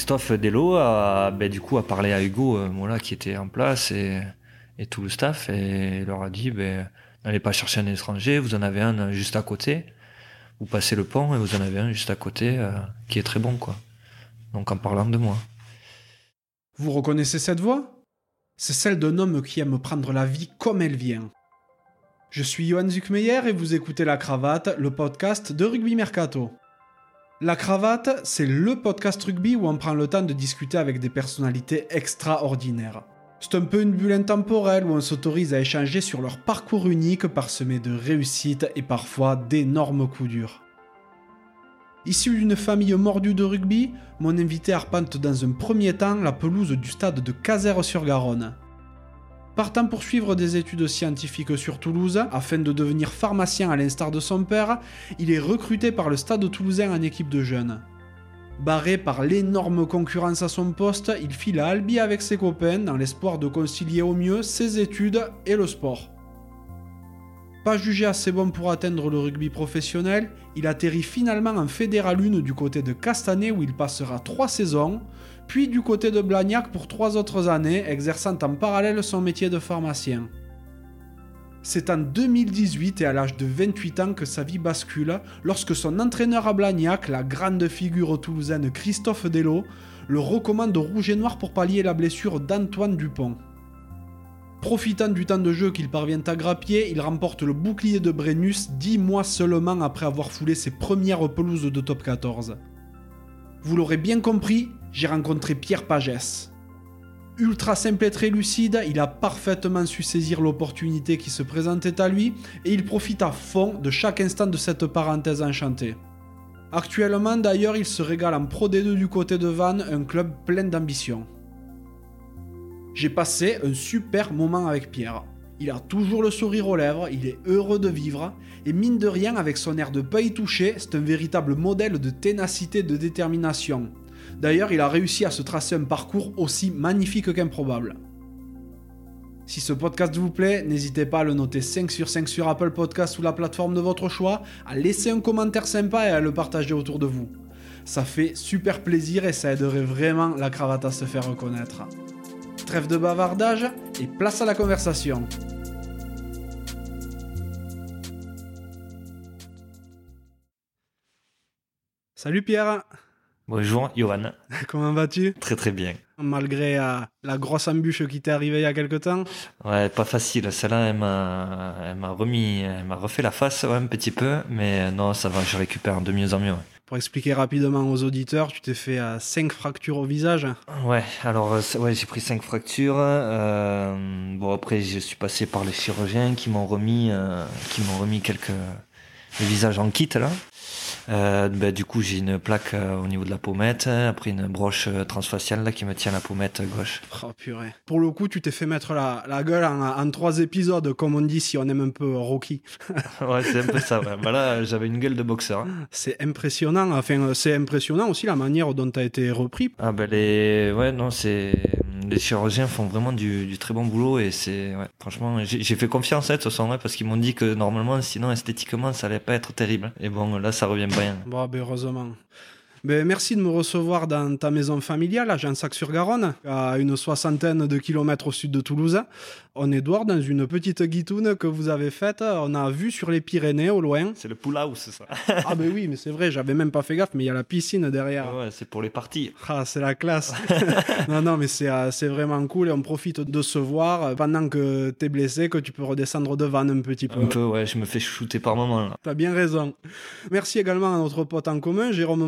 Christophe Delo a, ben, du coup, a parlé à Hugo, voilà, qui était en place et, tout le staff et leur a dit, ben, n'allez pas chercher un étranger, vous en avez un juste à côté. Vous passez le pont et vous en avez un juste à côté qui est très bon, quoi. Donc en parlant de moi. Vous reconnaissez cette voix? C'est celle d'un homme qui aime prendre la vie comme elle vient. Je suis Johan Zuckmeyer et vous écoutez La Cravate, le podcast de Rugby Mercato. La Cravate, c'est le podcast rugby où on prend le temps de discuter avec des personnalités extraordinaires. C'est un peu une bulle intemporelle où on s'autorise à échanger sur leur parcours unique parsemé de réussites et parfois d'énormes coups durs. Issu d'une famille mordue de rugby, mon invité arpente dans un premier temps la pelouse du stade de Caser-sur-Garonne. Partant pour suivre des études scientifiques sur Toulouse, afin de devenir pharmacien à l'instar de son père, il est recruté par le stade toulousain en équipe de jeunes. Barré par l'énorme concurrence à son poste, il file à Albi avec ses copains dans l'espoir de concilier au mieux ses études et le sport. Pas jugé assez bon pour atteindre le rugby professionnel, il atterrit finalement en Fédéral 1 du côté de Castanet où il passera 3 saisons, puis du côté de Blagnac pour 3 autres années, exerçant en parallèle son métier de pharmacien. C'est en 2018 et à l'âge de 28 ans que sa vie bascule lorsque son entraîneur à Blagnac, la grande figure toulousaine Christophe Delo, le recommande rouge et noir pour pallier la blessure d'Antoine Dupont. Profitant du temps de jeu qu'il parvient à grappier, il remporte le bouclier de Brennus 10 mois seulement après avoir foulé ses premières pelouses de top 14. Vous l'aurez bien compris, j'ai rencontré Pierre Pagès. Ultra simple et très lucide, il a parfaitement su saisir l'opportunité qui se présentait à lui et il profite à fond de chaque instant de cette parenthèse enchantée. Actuellement d'ailleurs, il se régale en Pro D2 du côté de Vannes, un club plein d'ambition. J'ai passé un super moment avec Pierre. Il a toujours le sourire aux lèvres, il est heureux de vivre, et mine de rien, avec son air de pas y toucher, c'est un véritable modèle de ténacité, de détermination. D'ailleurs, il a réussi à se tracer un parcours aussi magnifique qu'improbable. Si ce podcast vous plaît, n'hésitez pas à le noter 5 sur 5 sur Apple Podcast ou la plateforme de votre choix, à laisser un commentaire sympa et à le partager autour de vous. Ça fait super plaisir et ça aiderait vraiment la cravate à se faire reconnaître. Trêve de bavardage et place à la conversation. Salut Pierre. Bonjour Johan. Comment vas-tu? Très très bien. Malgré euh, la grosse embûche qui t'est arrivée il y a quelque temps? Ouais, pas facile. Celle-là, elle m'a, remis, elle m'a refait la face un petit peu, mais non, ça va, je récupère de mieux en mieux. Pour expliquer rapidement aux auditeurs, tu t'es fait 5 euh, fractures au visage. Ouais, alors euh, ouais, j'ai pris 5 fractures. Euh, bon après, je suis passé par les chirurgiens qui m'ont remis, qui m'ont remis quelques le visage en kit là. Euh, ben, du coup, j'ai une plaque euh, au niveau de la pommette, après une broche euh, transfaciale là, qui me tient la pommette gauche. Oh purée. Pour le coup, tu t'es fait mettre la, la gueule en, trois épisodes, comme on dit si on aime un peu Rocky. ouais, c'est un peu ça. Ouais. Ben là, j'avais une gueule de boxeur. Hein. C'est impressionnant. Enfin, c'est impressionnant aussi la manière dont tu as été repris. Ah ben les... Ouais, non, c'est les chirurgiens font vraiment du, très bon boulot et c'est ouais, franchement j'ai fait confiance à toute façon parce qu'ils m'ont dit que normalement sinon esthétiquement ça allait pas être terrible et bon là ça revient bien. Bon heureusement. Ben, merci de me recevoir dans ta maison familiale à Jansac-sur-Garonne, à une soixantaine de kilomètres au sud de Toulouse. On est dehors dans une petite guitoune que vous avez faite. On a vu sur les Pyrénées au loin. C'est le pool house, ça. ah ben oui, mais c'est vrai, j'avais même pas fait gaffe, mais il y a la piscine derrière. Ouais, c'est pour les parties. Ah, c'est la classe. non, non, mais c'est, euh, c'est vraiment cool et on profite de se voir pendant que t'es blessé, que tu peux redescendre devant un petit peu. Un peu, ouais, je me fais shooter par moment. Là. T'as bien raison. Merci également à notre pote en commun, Jérôme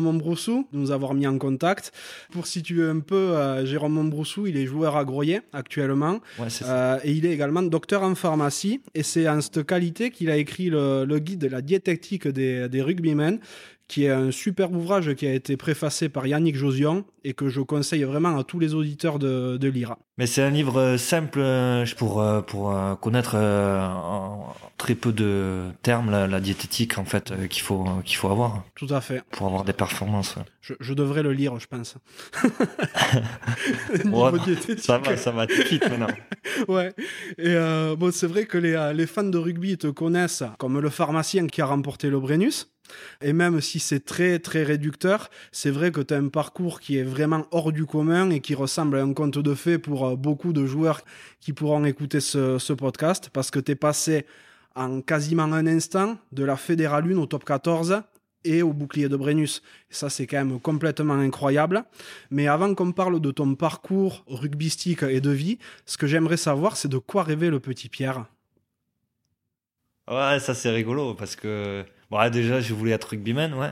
De nous avoir mis en contact. Pour situer un peu, euh, Jérôme Montbroussou, il est joueur à Groyer actuellement. Ouais, c'est ça. Euh, et il est également docteur en pharmacie. Et c'est en cette qualité qu'il a écrit le, guide de la diététique des, des rugbymen, qui est un super ouvrage qui a été préfacé par Yannick Josion et que je conseille vraiment à tous les auditeurs de, de lire. Mais c'est un livre euh, simple euh, pour, euh, pour connaître en très peu de termes la, diététique en fait qu'il faut, qu'il faut avoir. Tout à fait. Pour avoir des performances. Je, je, devrais le lire, je pense. ça va, ça va vite maintenant. ouais. Et bon, c'est vrai que les, les fans de rugby te connaissent comme le pharmacien qui a remporté le Brennus. Et même si c'est très très réducteur, c'est vrai que tu as un parcours qui est vraiment hors du commun et qui ressemble à un conte de fées pour euh, beaucoup de joueurs qui pourront écouter ce, podcast parce que tu es passé en quasiment un instant de la Fédérale 1 au top 14 et au bouclier de Brennus. Ça, c'est quand même complètement incroyable. Mais avant qu'on parle de ton parcours rugbystique et de vie, ce que j'aimerais savoir, c'est de quoi rêvait le petit Pierre? Ouais, ça c'est rigolo parce que bon, déjà je voulais être rugbyman, ouais.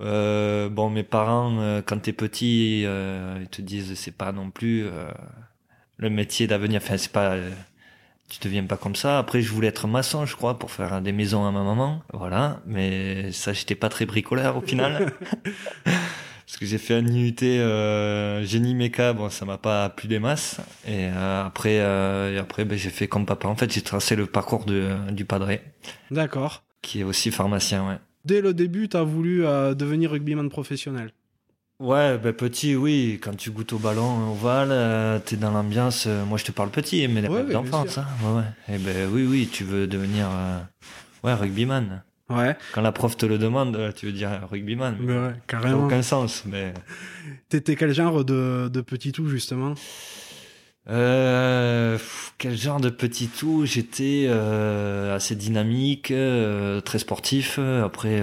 Euh, bon, mes parents, euh, quand t'es petit, euh, ils te disent c'est pas non plus euh, le métier d'avenir. Enfin, c'est pas, euh, tu deviens pas comme ça. Après, je voulais être maçon, je crois, pour faire des maisons à ma maman. Voilà, mais ça, j'étais pas très bricolaire au final. Parce que j'ai fait un IUT euh, génie méca, bon ça m'a pas plu des masses. Et euh, après, euh, et après ben, j'ai fait comme papa. En fait, j'ai tracé le parcours de, du padré, D'accord. Qui est aussi pharmacien, ouais. Dès le début, tu as voulu euh, devenir rugbyman professionnel. Ouais, ben petit, oui. Quand tu goûtes au ballon ovale, euh, t'es dans l'ambiance. euh, moi, je te parle petit, mais Ouais, d'enfance. Hein, ouais, ouais. Et ben oui, oui, tu veux devenir euh, ouais rugbyman. Ouais, Quand la prof te le demande, tu veux dire rugbyman. mais ouais, Ça n'a carrément. aucun sens, mais. T'étais quel genre de, de petit tout, justement? Euh, quel genre de petit tout J'étais euh, assez dynamique, euh, très sportif. Après,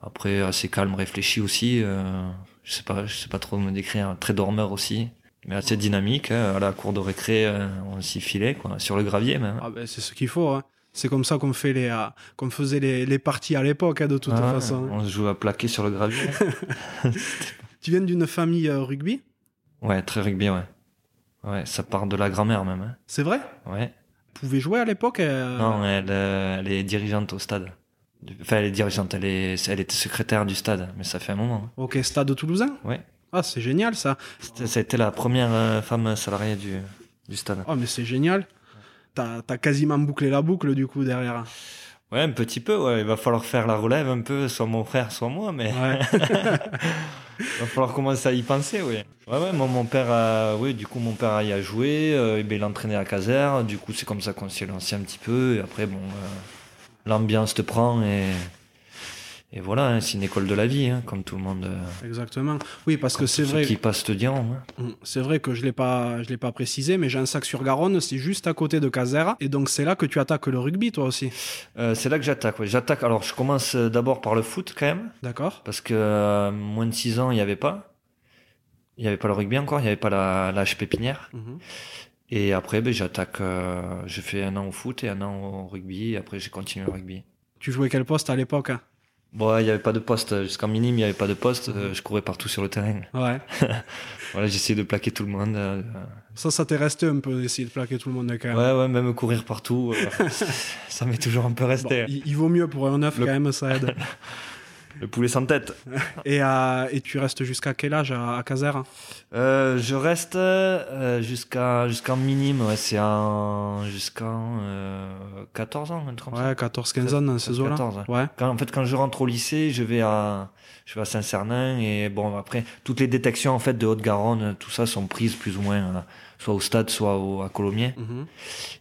après assez calme, réfléchi aussi. je sais pas, je sais pas trop me décrire. Très dormeur aussi, mais assez dynamique. hein, à la cour de récré, on s'y filait, quoi, sur le gravier même. ah ben, C'est ce qu'il faut. hein. C'est comme ça qu'on fait les, qu'on faisait les, les parties à l'époque, hein, de toute Ah, façon. On se joue à plaquer sur le gravier. Tu viens d'une famille rugby? Ouais, très rugby, ouais. Ouais, ça part de la grand-mère même. hein. C'est vrai? Ouais. Vous pouvez jouer à l'époque euh, Non, elle, euh, elle est dirigeante au stade. Enfin, elle est dirigeante, elle, est, elle était secrétaire du stade, mais ça fait un moment. hein. Ok, Stade Toulousain? Ouais. Ah, c'est génial ça. C'était- Ça a été la première euh, femme salariée du, du stade. Oh, mais c'est génial. T'as as quasiment bouclé la boucle du coup derrière. Ouais, un petit peu, ouais. Il va falloir faire la relève un peu, soit mon frère, soit moi, mais Ouais. il va falloir commencer à y penser, oui. Ouais, ouais, moi, mon père a, oui, du coup, mon père y a joué, euh, il entraînait à Caser, du coup, c'est comme ça qu'on s'est lancé un petit peu, et après, bon, euh, l'ambiance te prend, et, et voilà, hein, c'est une école de la vie, hein, comme tout le monde. euh, Exactement. Oui, parce que c'est vrai. Qui passent te diront, hein. Mm, C'est vrai que je l'ai pas, je l'ai pas précisé, mais j'ai un sac sur Garonne, c'est juste à côté de Caser, et donc c'est là que tu attaques le rugby, toi aussi. Euh, c'est là que j'attaque, ouais. J'attaque, alors, je commence euh, d'abord par le foot, quand même. D'accord. Parce que euh, moins de 6 ans, il n'y avait pas. Il n'y avait pas le rugby encore, il n'y avait pas la, la pépinière. Mhm. Et après, ben, j'attaque. J'ai fait un an au foot et un an au rugby. Et après, j'ai continué le rugby. Tu jouais quel poste à l'époque hein? Bon, il n'y avait pas de poste. Jusqu'en minime, il n'y avait pas de poste. Euh, je courais partout sur le terrain. Ouais. Voilà, j'essayais de plaquer tout le monde. euh, Ça, ça t'est resté un peu d'essayer de plaquer tout le monde quand même. ouais, ouais, même courir partout. euh, ça m'est toujours un peu Bon, resté. il, il vaut mieux pour un neuf Le- quand même, ça aide. Le poulet sans tête. et, euh, et tu restes jusqu'à quel âge à, à Caser Euh, je reste euh, jusqu'à jusqu'en minime. Ouais, c'est en jusqu'en euh, 14 ans, un truc comme ça. Ouais, 14-15 ans dans ces eaux-là. 14, Ouais. Quand, en fait, quand je rentre au lycée, je vais à, je vais à Saint-Cernin et bon, après, toutes les détections, en fait, de Haute-Garonne, tout ça sont prises plus ou moins, euh, soit au stade, soit au, à Colomiers. Mhm.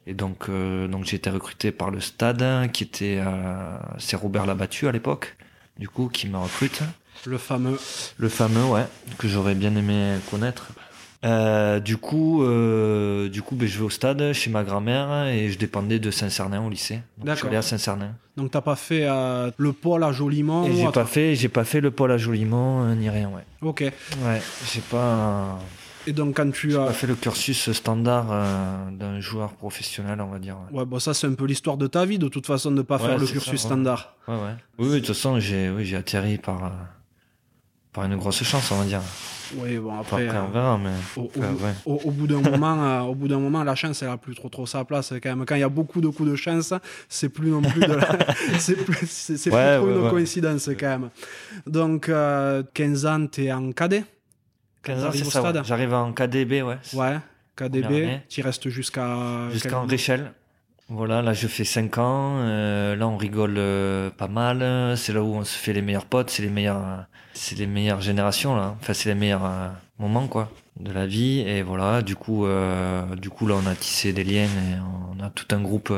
Et donc, euh, donc j'ai été recruté par le stade, qui était, euh, c'est Robert Labattu à l'époque, du coup, qui me recrute. Le fameux. Le fameux, ouais, que j'aurais bien aimé connaître. Euh, du coup, euh, du coup, ben, je vais au stade chez ma grand-mère et je dépendais de Saint-Cernin au lycée. Donc, je suis allé à Saint-Cernin. Donc t'as pas fait euh, le pôle à Jolimont ou j'ai pas fait, j'ai pas fait le pôle à Jolimont ni rien, ouais. Ok. Ouais, j'ai pas, Et donc quand tu as... pas fait le cursus standard euh, d'un joueur professionnel, on va dire. Ouais, bon, ça c'est un peu l'histoire de ta vie, de toute façon, de pas Ouais, faire le cursus ça, ouais. standard. ouais. Oui, oui, de toute façon, j'ai, oui, atterri par, euh, par une grosse chance, on va dire. Oui, bon, après... après, on euh, verra, mais. au, au Ouais, au- au bout d'un moment, euh, au bout d'un moment, la chance, elle a plus trop trop sa place quand même. Quand il y a beaucoup de coups de chance, c'est plus non plus de la... c'est plus, c'est, Ouais, plus trop une coïncidence quand même. Donc, euh, 15 ans, t'es en cadet? 15 ans, t'arrives c'est au ça. ouais. stade J'arrive en KDB, ouais. Ouais, KDB, tu restes jusqu'à... Jusqu'en Réchelle. Voilà, là je fais 5 ans. euh, là on rigole euh, pas mal. C'est là où on se fait les meilleurs potes. C'est les meilleurs, euh, c'est les meilleures générations là. Enfin c'est les meilleurs euh, moments quoi de la vie. Et voilà, du coup, du coup là on a tissé des liens et on a tout un groupe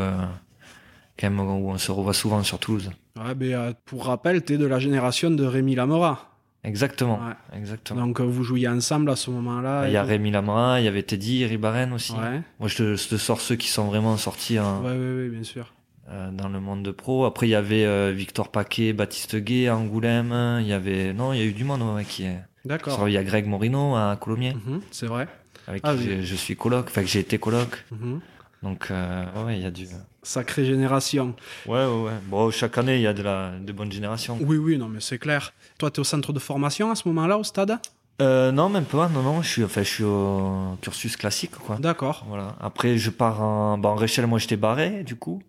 quand même où on se revoit souvent sur Toulouse. Ouais, euh, pour rappel, tu es de la génération de Rémi Lamora. Exactement. Ouais. Exactement. Donc euh, vous jouiez ensemble à ce moment-là. il y a Rémi Lamara, il y avait Teddy Ribaren aussi. Ouais, Moi, je te, je te sors ceux qui sont vraiment sortis hein, ouais, ouais, ouais, bien sûr. euh, dans le monde de pro. Après, il y avait euh, Victor Paquet, Baptiste Gay à Angoulême. Il y avait... Non, il y a eu du monde ouais, qui est... D'accord. Il y a Greg Morino à Colomiers, Mhm, c'est vrai. avec Ah qui oui. je suis coloc, enfin que j'ai été coloc. Mhm. Donc, euh, ouais, il y a du... Sacrée génération. Ouais, ouais, ouais. Bon, chaque année, il y a de la de bonnes générations. Oui, oui, non, mais c'est clair. Toi, tu es au centre de formation à ce moment-là, au stade? Euh, non, même pas. Non, non, je suis, enfin, je suis au cursus classique, quoi. D'accord. Voilà. Après, je pars en, en Réchelle, moi, j'étais barré, du coup.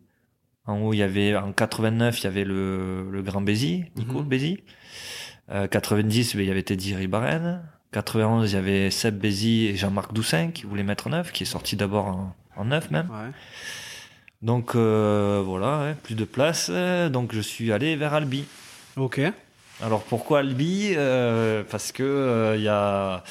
En haut, il y avait, en 89, il y avait le, le grand Bézi, Nico Mhm. Bézi. Euh, 90, ben, il y avait Teddy Ribaren. 91, il y avait Seb Bézi et Jean-Marc Doussin qui voulaient mettre neuf, qui est sorti d'abord en, en neuf même. Ouais. Donc, euh, voilà, ouais, plus de place. Euh, Donc, je suis allé vers Albi. Ok. Alors pourquoi Albi Euh, Parce que euh, il y, a,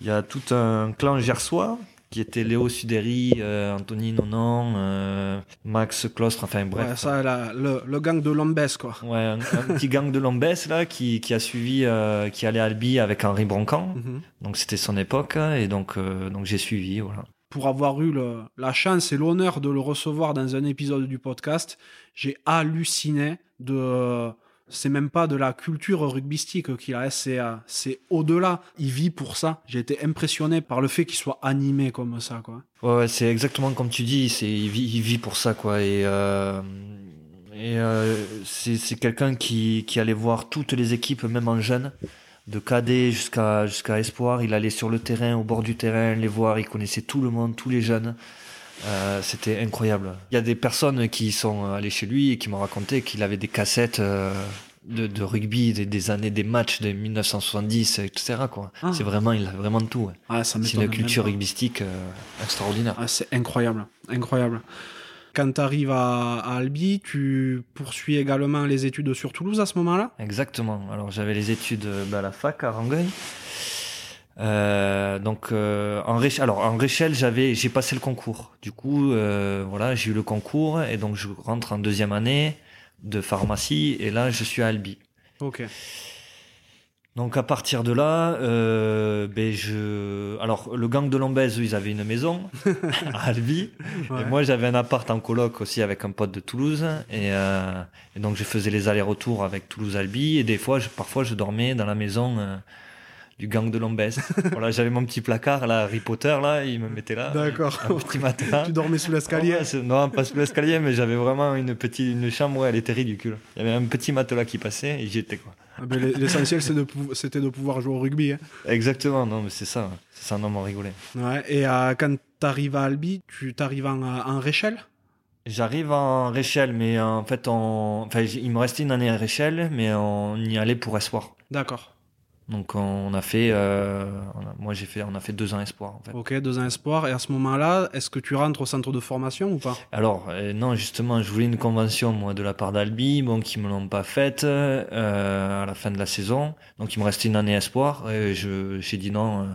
il y a tout un clan gersois qui était Léo Suderi, euh, Anthony Nonan, euh, Max Clostre, enfin bref. Ouais, ça, la- le, le gang de Lombès, quoi. Ouais, un, un petit gang de Lombès là qui, qui a suivi, euh, qui allait à Albi avec Henri Broncan. Mhm. Donc c'était son époque et donc euh, donc j'ai suivi voilà. Pour avoir eu la chance et l'honneur de le recevoir dans un épisode du podcast, j'ai halluciné de. C'est même pas de la culture rugbystique qu'il a, c'est c'est au-delà. Il vit pour ça. J'ai été impressionné par le fait qu'il soit animé comme ça, quoi. Ouais, c'est exactement comme tu dis, c'est il vit, pour ça quoi et euh, euh, c'est c'est quelqu'un qui qui allait voir toutes les équipes même en jeune de cadet jusqu'à jusqu'à espoir, il allait sur le terrain au bord du terrain les voir, il connaissait tout le monde, tous les jeunes. Euh, c'était incroyable. Il y a des personnes qui sont allées chez lui et qui m'ont raconté qu'il avait des cassettes euh, de, de rugby des, des années des matchs de 1970 etc quoi. Ah. C'est vraiment il a vraiment tout. ouais. Ah, C'est une culture pas. rugbystique euh, extraordinaire. Ah, c'est incroyable, incroyable. Quand tu arrives à, à Albi, tu poursuis également les études sur Toulouse à ce moment-là Exactement. Alors j'avais les études euh, bah, à la fac à Rangueil. Euh, donc euh, en Réchelle, alors en Réchelle, j'avais j'ai passé le concours. Du coup, euh, voilà, j'ai eu le concours et donc je rentre en deuxième année de pharmacie et là je suis à Albi. Ok. Donc à partir de là, euh, ben je, alors le gang de Lombez, ils avaient une maison à Albi. Ouais. Et moi, j'avais un appart en coloc aussi avec un pote de Toulouse. Et, euh, et donc, je faisais les allers-retours avec Toulouse-Albi. Et des fois, je, parfois, je dormais dans la maison euh, du gang de Lombès. voilà, j'avais mon petit placard, là, Harry Potter, là. Il me mettait là. D'accord. Un petit matelas. tu dormais sous l'escalier Ouais, c'est- non, pas sous l'escalier, mais j'avais vraiment une petite une chambre, ouais, elle était ridicule. Il y avait un petit matelas qui passait et j'y étais, quoi. Ah L'essentiel, de c'était de pouvoir jouer au rugby. hein. Exactement, non, mais c'est ça. C'est ça, non, m'en rigoler. Ouais. Et euh, quand tu arrives à Albi, tu t'arrives en, euh, en Réchelle? J'arrive en Réchelle, mais en fait, on... enfin, il me restait une année à Réchelle, mais on y allait pour espoir. D'accord. Donc on a fait, euh, on a- moi j'ai fait, on a fait deux ans espoir en fait. Ok, deux ans espoir. Et à ce moment-là, est-ce que tu rentres au centre de formation ou pas? Alors euh, non justement, je voulais une convention moi de la part d'Albi, bon qui me l'ont pas faite euh, à la fin de la saison. Donc il me restait une année espoir et je j'ai dit non, euh,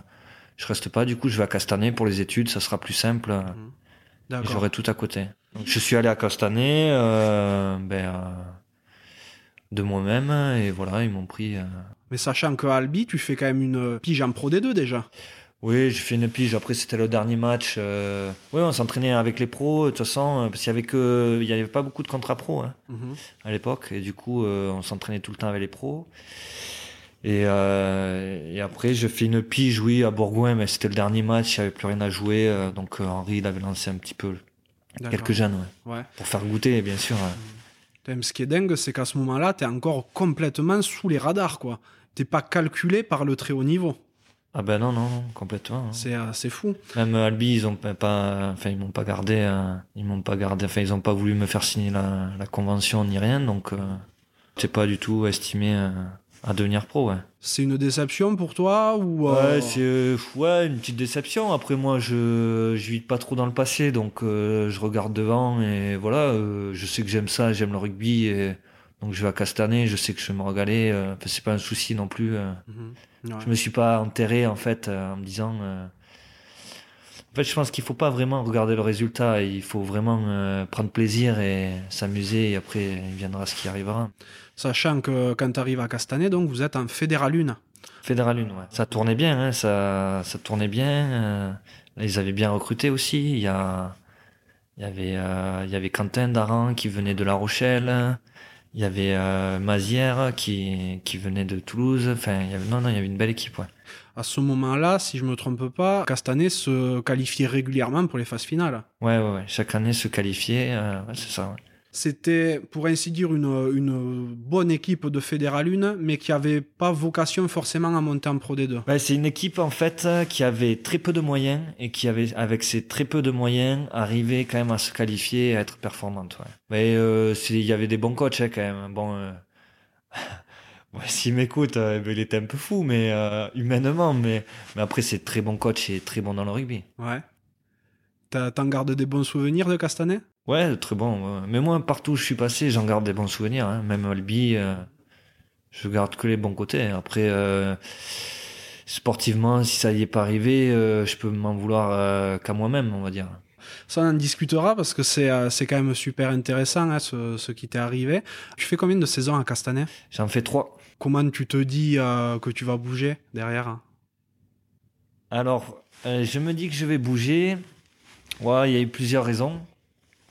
je reste pas. Du coup je vais à Castanet pour les études, ça sera plus simple. D'accord. J'aurai tout à côté. Donc je suis allé à Castanet, euh, ben, de moi-même et voilà ils m'ont pris. Euh, Mais sachant qu'à Albi, tu fais quand même une pige en Pro D2 déjà. Oui, j'ai fait une pige. Après, c'était le dernier match. Euh... Oui, on s'entraînait avec les pros, de toute façon, euh, parce qu'il y avait que, il y avait pas beaucoup de contrats pro hein, Mhm. à l'époque, et du coup, euh, on s'entraînait tout le temps avec les pros. Et, euh, et après, je fais une pige, oui, à Bourgoin, mais c'était le dernier match, il n'y avait plus rien à jouer, euh, donc euh, Henri, il avait lancé un petit peu quelques jeunes, ouais, Ouais. pour faire goûter, bien sûr. Putain, Ce qui est dingue, c'est qu'à ce moment-là, tu es encore complètement sous les radars, quoi. T'es pas calculé par le très haut niveau. Ah ben non, non, non, complètement. hein. C'est euh, c'est fou. Même Albi, ils ont pas- enfin ils m'ont pas gardé, euh, ils m'ont pas gardé, enfin ils ont pas voulu me faire signer la, la convention ni rien, donc euh, c'est pas du tout estimé euh, à devenir pro, ouais. C'est une déception pour toi ou euh, Ouais, c'est euh, ouais une petite déception. Après moi, je je vis pas trop dans le passé, donc euh, je regarde devant et voilà, euh, je sais que j'aime ça, j'aime le rugby et donc je vais à Castanet, je sais que je vais me régaler. euh, c'est pas un souci non plus. euh. Mhm. Ouais. Je me suis pas enterré en fait euh, en me disant euh, En fait, je pense qu'il faut pas vraiment regarder le résultat. Il faut vraiment euh, prendre plaisir et s'amuser. Et après, il viendra ce qui arrivera. Sachant que quand tu arrives à Castanet, donc vous êtes en Fédéral 1. Fédéral 1, ouais. Ça tournait bien, hein, ça, ça tournait bien. Ils avaient bien recruté aussi. Il y a, il y avait, il y avait Quentin Daran qui venait de La Rochelle. Il y avait euh, Mazière qui, qui venait de Toulouse. Enfin, il y avait, non, non, il y avait une belle équipe, ouais. À ce moment-là, si je me trompe pas, Castanet se qualifiait régulièrement pour les phases finales. Ouais, ouais, ouais. Chaque année se qualifiait, euh, ouais, c'est ça. Ouais. C'était, pour ainsi dire, une, une bonne équipe de Fédéral 1, mais qui avait pas vocation forcément à monter en Pro D2. Ouais, c'est une équipe en fait qui avait très peu de moyens et qui avait, avec ces très peu de moyens, arrivait quand même à se qualifier et à être performante. Ouais. Mais euh, il y avait des bons coachs hein, quand même. Bon. Euh... Ouais, s'il m'écoute, euh, il était un peu fou, mais euh, humainement, mais, mais après c'est très bon coach et très bon dans le rugby. Ouais. T'en gardes des bons souvenirs de Castanet? Ouais, très bon. Ouais. Mais moi, partout où je suis passé, j'en garde des bons souvenirs. Hein. Même Albi, euh, je garde que les bons côtés. Après, euh, sportivement, si ça y est pas arrivé, euh, je peux m'en vouloir euh, qu'à moi-même, on va dire. Ça, on en discutera parce que c'est euh, quand même super intéressant hein, ce, ce qui t'est arrivé. Tu fais combien de saisons à Castanet? J'en fais trois. Comment tu te dis que tu vas bouger derrière Alors, euh, je me dis que je vais bouger. Ouais, il y a eu plusieurs raisons.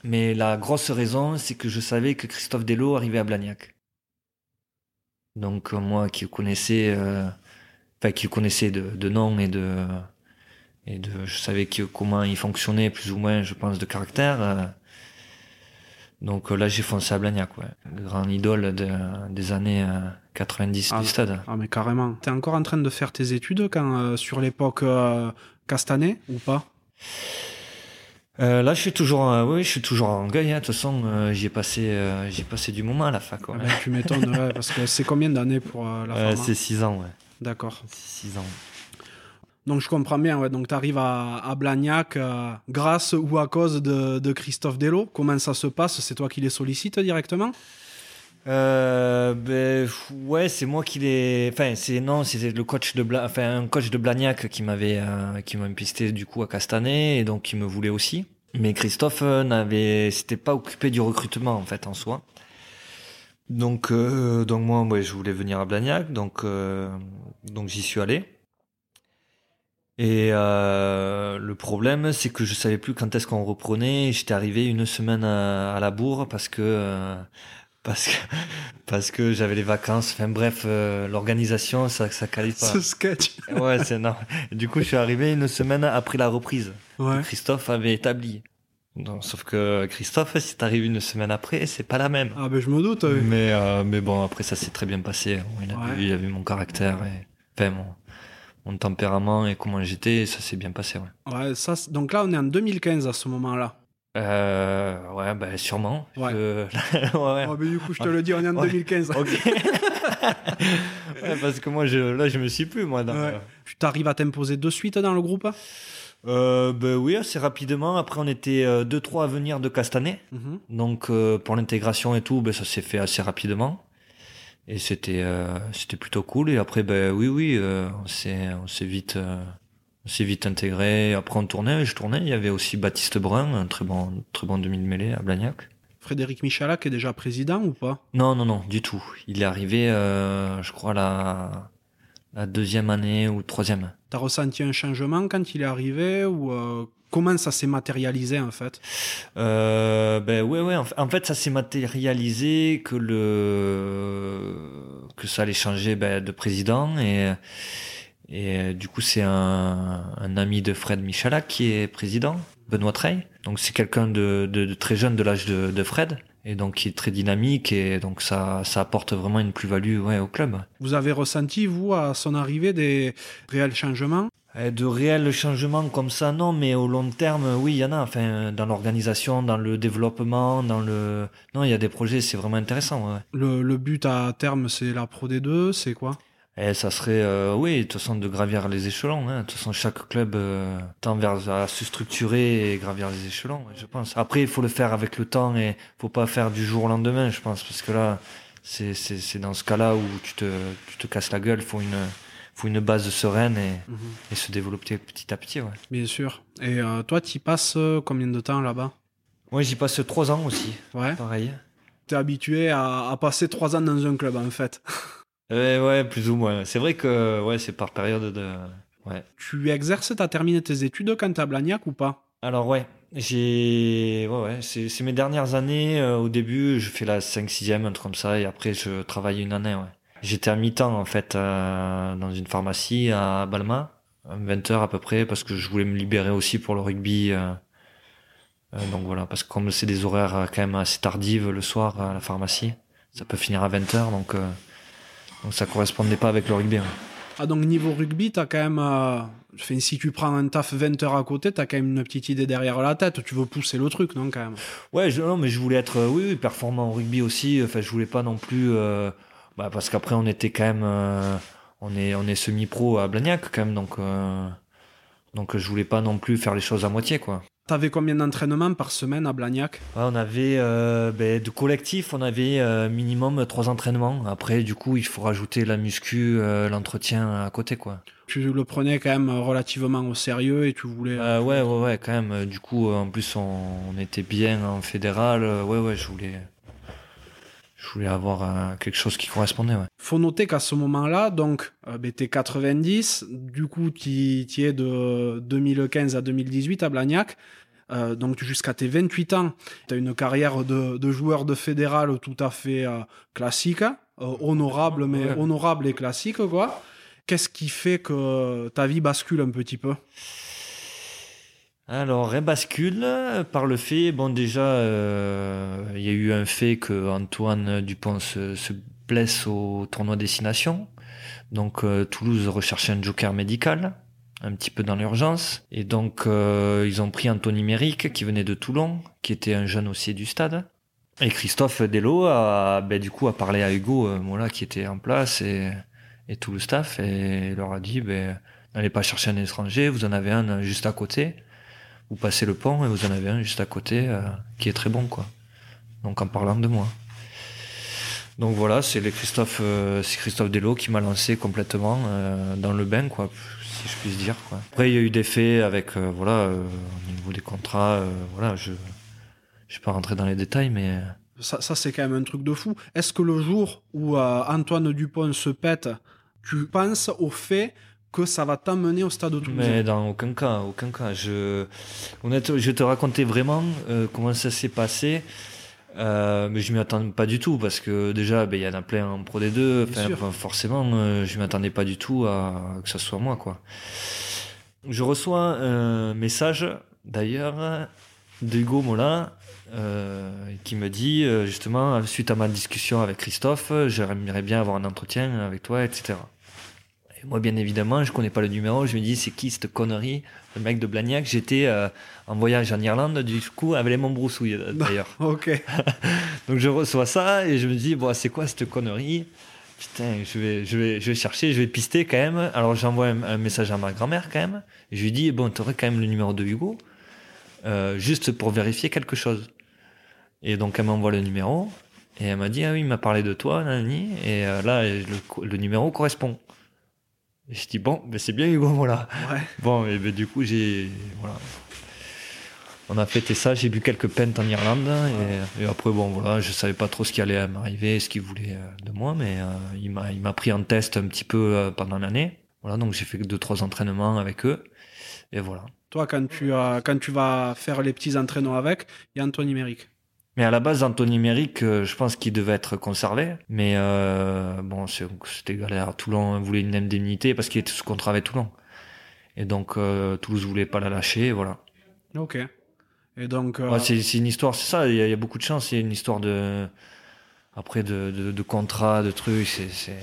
Mais la grosse raison, c'est que je savais que Christophe Dello arrivait à Blagnac. Donc, euh, moi qui connaissais, euh, enfin, qui connaissais de, de nom et de, et de, je savais que, comment il fonctionnait, plus ou moins, je pense, de caractère. euh. donc là, j'ai foncé à Blagnac, ouais. Le grand idole de- des années euh, 90 Ah, du stade. Ah mais carrément. T'es encore en train de faire tes études quand euh, sur l'époque euh, Castanet ou pas? Euh, là, je suis toujours, euh, oui, je suis toujours en gueule. hein. De toute façon, euh, j'y ai passé, euh, j'y ai passé du moment à la fac. Ah ben, Tu m'étonnes, ouais, parce que c'est combien d'années pour la pharma c'est 6 ans, ouais. D'accord. C'est 6 ans. Donc je comprends bien, ouais. donc tu arrives à, à Blagnac grâce ou à cause de, de Christophe Dello. Comment ça se passe? C'est toi qui les sollicites directement? Euh, ben, ouais, c'est moi qui l'ai. Enfin, c'est non, c'était le coach de un coach de Blagnac qui m'avait euh, qui m'a pisté du coup à Castanet et donc qui me voulait aussi. Mais Christophe euh, n'avait, s'était pas occupé du recrutement en fait en soi. Donc euh, donc moi, je voulais venir à Blagnac, donc donc j'y suis allé. Et le problème, c'est que je savais plus quand est-ce qu'on reprenait. J'étais arrivé une semaine à, à la bourre parce que parce que parce que j'avais les vacances. Enfin bref, euh, l'organisation, ça ça calait pas. Ce sketch. Ouais, c'est non. Du coup, je suis arrivé une semaine après la reprise. Ouais. que Christophe avait établi. Donc, sauf que Christophe, si t'arrives une semaine après, c'est pas la même. Ah ben je me doute. oui. Mais euh, mais bon, après ça s'est très bien passé. Il a, Ouais. vu, il a vu mon caractère et enfin mon mon tempérament et comment j'étais, et ça s'est bien passé. Ouais. Ouais, ça, donc là on est en 2015 à ce moment-là. Euh, ouais, bah sûrement. Ouais. Je- ouais, ouais. Ah ben du coup je te le dis, on est en Ouais. 2015. Ok. ouais, parce que moi, je, là, je me suis plus, moi. Dans, Ouais. Tu t'arrives à t'imposer de suite dans le groupe Euh, ben oui, assez rapidement. Après, on était 2-3 à venir de Castanet. Mhm. Donc, euh, pour l'intégration et tout, ben, ça s'est fait assez rapidement. Et c'était euh, c'était plutôt cool. Et après, ben oui, oui, euh, on s'est on s'est vite euh, s'est vite intégré. Après, on tournait, je tournais. Il y avait aussi Baptiste Brun, un très bon très bon demi-mêlée à Blagnac. Frédéric Michalak est déjà président ou pas? Non, non, non, du tout. Il est arrivé, euh, je crois, la, la deuxième année ou troisième. T'as ressenti un changement quand il est arrivé ou euh, comment ça s'est matérialisé en fait? Euh, ben ouais, ouais. En, fa- en fait, ça s'est matérialisé que le que ça allait changer ben, de président et et euh, du coup c'est un, un ami de Fred Michalak qui est président, Benoît Trey. Donc c'est quelqu'un de, de, de très jeune de l'âge de, de Fred et donc qui est très dynamique et donc ça ça apporte vraiment une plus-value ouais au club. Vous avez ressenti, vous, à son arrivée, des réels changements? Euh, De réels changements comme ça, non, mais au long terme, oui, il y en a. Enfin, dans l'organisation, dans le développement, dans le. Non, il y a des projets, c'est vraiment intéressant. Ouais. le, le but à terme, c'est la Pro D2, c'est quoi? Et ça serait, euh, oui, de toute façon, de gravir les échelons. Hein. De toute façon, chaque club euh, tend vers à se structurer et gravir les échelons, je pense. Après, il faut le faire avec le temps et faut pas faire du jour au lendemain, je pense, parce que là, c'est c'est c'est dans ce cas-là où tu te tu te casses la gueule. Faut une faut une base sereine et, Mhm. et se développer petit à petit. Ouais. Bien sûr. Et euh, toi, tu passes euh, combien de temps là-bas? Moi, j'y passe trois ans aussi, Ouais. pareil. T'es habitué à, à passer trois ans dans un club en fait. Ouais, ouais, plus ou moins. C'est vrai que ouais, c'est par période de. Ouais. Tu exerces, t'as terminé tes études quand t'es à Blagnac ou pas? Alors ouais, j'ai ouais ouais, c'est mes dernières années euh, au début, je fais la 5 6e un truc comme ça et après je travaille une année ouais. J'étais à mi-temps en fait euh, dans une pharmacie à Balma, 20 heures à peu près parce que je voulais me libérer aussi pour le rugby euh, donc voilà, parce que comme c'est des horaires quand même assez tardives le soir à la pharmacie, ça peut finir à 20 heures donc donc ça correspondait pas avec le rugby. ouais. Ah donc niveau rugby, t'as quand même... euh, enfin, si tu prends un taf 20 heures à côté, t'as quand même une petite idée derrière la tête. Tu veux pousser le truc, non quand même? Ouais, je, non, mais je voulais être, euh, oui, oui, performant au rugby aussi. Enfin, je voulais pas non plus, euh, bah, parce qu'après on était quand même, euh, on est, on est semi-pro à Blagnac quand même, donc, donc je voulais pas non plus faire les choses à moitié, quoi. T'avais combien d'entraînements par semaine à Blagnac? Ouais, on avait, euh, ben, de collectif, on avait euh, minimum trois entraînements. Après, du coup, il faut rajouter la muscu, euh, l'entretien à côté, quoi. Tu le prenais quand même relativement au sérieux et tu voulais... Euh, ouais, ouais, ouais, quand même. Du coup, en plus, on, on était bien en fédéral. Ouais, ouais, je voulais, voulais avoir euh, quelque chose qui correspondait, ouais. Faut noter qu'à ce moment-là, donc, euh, ben, t'es 90, du coup, tu es de 2015 à 2018 à Blagnac. Euh, donc jusqu'à tes 28 ans, tu as une carrière de, de joueur de fédéral tout à fait euh, classique, honorable, mais Ouais. honorable et classique, quoi. Qu'est-ce qui fait que ta vie bascule un petit peu? Alors, elle bascule par le fait, bon, déjà, euh, il y a eu un fait que Antoine Dupont se, se blesse au tournoi Destination. Donc, euh, Toulouse recherchait un joker médical, un petit peu dans l'urgence. Et donc, euh, ils ont pris Anthony Méric, qui venait de Toulon, qui était un jeune aussi du stade. Et Christophe Delo a, ben, du coup, a parlé à Hugo, voilà, qui était en place, et, et tout le staff, et leur a dit, ben, n'allez pas chercher un étranger, vous en avez un juste à côté vous passez le pont et vous en avez un juste à côté euh, qui est très bon quoi. Donc en parlant de moi. Donc voilà, c'est Christophe, euh, c'est Christophe Delo qui m'a lancé complètement euh, dans le bain quoi, si je puis dire quoi. Après il y a eu des faits avec euh, voilà au niveau des contrats, voilà je je vais pas rentrer dans les détails mais Ça, ça, c'est quand même un truc de fou. Est-ce que le jour où Antoine Dupont se pète, tu penses au fait que ça va t'amener au stade de Toulouse Mais dans aucun cas, aucun cas. Je, honnêtement, je vais te raconter vraiment euh, comment ça s'est passé. Euh, mais je m'y attendais pas du tout parce que déjà, ben, il y en a plein en Pro D2. Bien Enfin, enfin, forcément, euh, je m'y attendais pas du tout à que ça soit moi, quoi. Je reçois un message, d'ailleurs, d'Hugo Mola, euh, qui me dit, justement, suite à ma discussion avec Christophe, j'aimerais bien avoir un entretien avec toi, etc. Moi, bien évidemment, je connais pas le numéro. Je me dis, c'est qui cette connerie Le mec de Blagnac? J'étais euh, en voyage en Irlande, du coup, avec mon brousouille, euh, d'ailleurs. Ok. Donc, je reçois ça et je me dis, bon, c'est quoi cette connerie? Putain, je vais, je, vais, je vais chercher, je vais pister quand même. Alors, j'envoie un, un message à ma grand-mère quand même. Et je lui dis, bon, tu aurais quand même le numéro de Hugo, euh, juste pour vérifier quelque chose. Et donc, elle m'envoie le numéro. Et elle m'a dit, ah oui, il m'a parlé de toi, nanani. Et euh, là, le, le numéro correspond. Et je dis, bon, ben c'est bien Hugo, voilà. Ouais. Bon, et ben, du coup, j'ai. Voilà. On a fêté ça, j'ai bu quelques pentes en Irlande. Et, et après, bon, voilà, je savais pas trop ce qui allait m'arriver, ce qu'il voulait euh, de moi, mais euh, il m'a il m'a pris en test un petit peu euh, pendant l'année. Voilà, donc j'ai fait deux, trois entraînements avec eux. Et voilà. Toi, quand tu, euh, quand tu vas faire les petits entraînements avec, il y a Antoine Numérique. Mais à la base, Anthony Méric, euh, je pense qu'il devait être conservé. Mais euh, bon, c'était galère. Toulon voulait une indemnité parce qu'il était sous contrat avec Toulon. Et donc, euh, Toulouse voulait pas la lâcher, et voilà. Ok. Et donc, euh, Ouais, c'est une histoire, c'est ça, il y, a- il y a beaucoup de chance, c'est une histoire de. Après, de, de, de contrat, de trucs, c'est.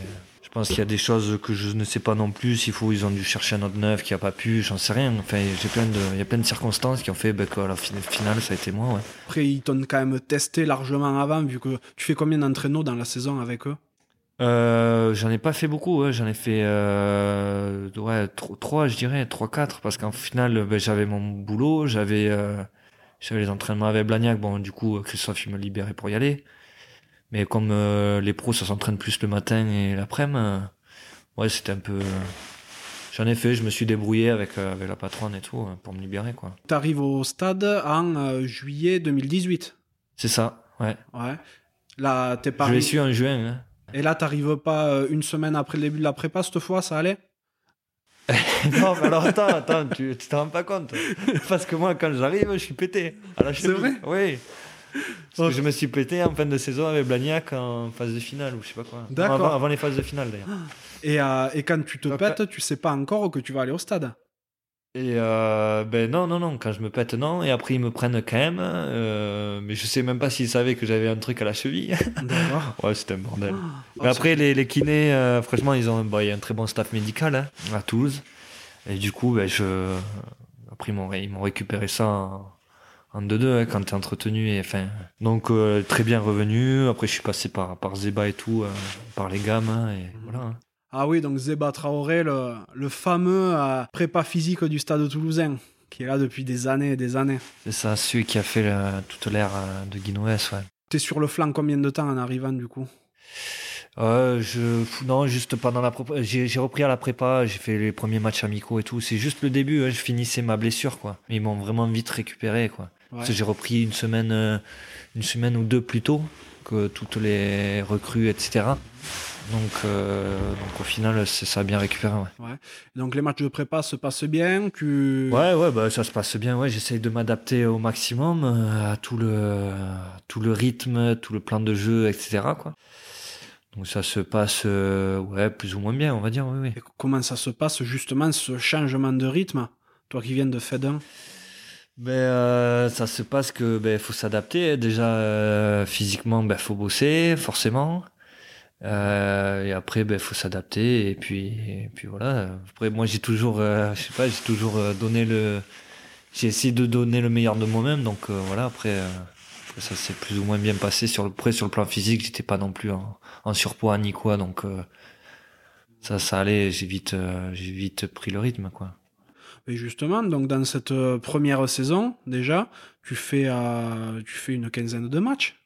Je pense qu'il y a des choses que je ne sais pas non plus, s'il faut, ils ont dû chercher un autre neuf qui a pas pu, j'en sais rien. Enfin, j'ai plein de, il y a plein de circonstances qui ont fait ben, qu'à la fin- finale, ça a été moi, ouais. après, ils t'ont quand même testé largement avant, vu que tu fais combien d'entraînements dans la saison avec eux? Euh, j'en ai pas fait beaucoup, ouais. j'en ai fait euh, ouais, tro- trois, je dirais, trois, quatre, parce qu'en final, ben, j'avais mon boulot, j'avais euh, j'avais les entraînements avec Blagnac, bon, du coup, Christophe, il me libérait pour y aller. Mais comme euh, les pros, ça s'entraîne plus le matin et l'après-midi, euh, ouais, c'était un peu. J'en ai fait, je me suis débrouillé avec, euh, avec la patronne et tout euh, pour me libérer, quoi. T'arrives au stade en euh, juillet 2018. C'est ça, ouais. Ouais. Là, t'es pas. Je l'ai su en juin. hein. Et là, t'arrives pas euh, une semaine après le début de la prépa cette fois, ça allait? Non, mais alors attends, attends, tu tu te rends pas compte? Parce que moi, quand j'arrive, je suis pété. C'est vrai? Oui. Parce que je me suis pété en fin de saison avec Blagnac en phase de finale ou je sais pas quoi. D'accord. Avant, avant les phases de finale d'ailleurs. et, euh, et quand tu te Donc, pètes, tu sais pas encore que tu vas aller au stade. Et euh, ben non, non, non, quand je me pète, non. Et après, ils me prennent quand même. euh, mais je sais même pas s'ils savaient que j'avais un truc à la cheville. D'accord. ouais, c'était un bordel. Oh, Mais après, les, les kinés, euh, franchement, ils ont, bah, il y a un très bon staff médical hein, à Toulouse. Et du coup, ben, je, après, ils m'ont, ils m'ont récupéré ça en, en 2-2 hein, quand t'es entretenu. Et, enfin, donc, euh, très bien revenu. Après, je suis passé par, par Zeba et tout, euh, par les gammes. hein, et voilà. hein. Ah oui, donc Zeba Traoré, le, le fameux euh, prépa physique du stade toulousain, qui est là depuis des années et des années. C'est ça, celui qui a fait le- toute l'ère de Guinoès, ouais. T'es sur le flanc combien de temps en arrivant du coup? Euh, je, non, juste pendant la j'ai j'ai repris à la prépa, j'ai fait les premiers matchs amicaux et tout. C'est juste le début, hein, je finissais ma blessure, quoi. Ils m'ont vraiment vite récupéré, quoi. Ouais. J'ai repris une semaine, euh, une semaine ou deux plus tôt que toutes les recrues, etc. Donc, euh, donc au final, ça a bien récupéré, ouais. Donc les matchs de prépa se passent bien, tu... Ouais, ouais, bah, ça se passe bien. Ouais, j'essaye de m'adapter au maximum euh, à tout le, tout le rythme, tout le plan de jeu, etc. Quoi. Donc ça se passe, euh, ouais, plus ou moins bien, on va dire. Oui, oui. Et comment ça se passe justement ce changement de rythme Toi qui viens de Fedin Ben, euh, ça se passe que ben faut s'adapter. Déjà euh, physiquement, ben faut bosser forcément. Euh, et après, ben faut s'adapter. Et puis, et puis voilà. Après, moi, j'ai toujours, euh, je sais pas, j'ai toujours euh, donné le, j'ai essayé de donner le meilleur de moi-même. Donc euh, voilà. Après, ça s'est plus ou moins bien passé sur le, sur le plan physique, j'étais pas non plus en, surpoids ni quoi. Donc ça, ça allait. J'ai vite, j'ai vite pris le rythme, quoi. Justement, donc dans cette euh, première saison, déjà, tu fais, euh, tu fais une quinzaine de matchs.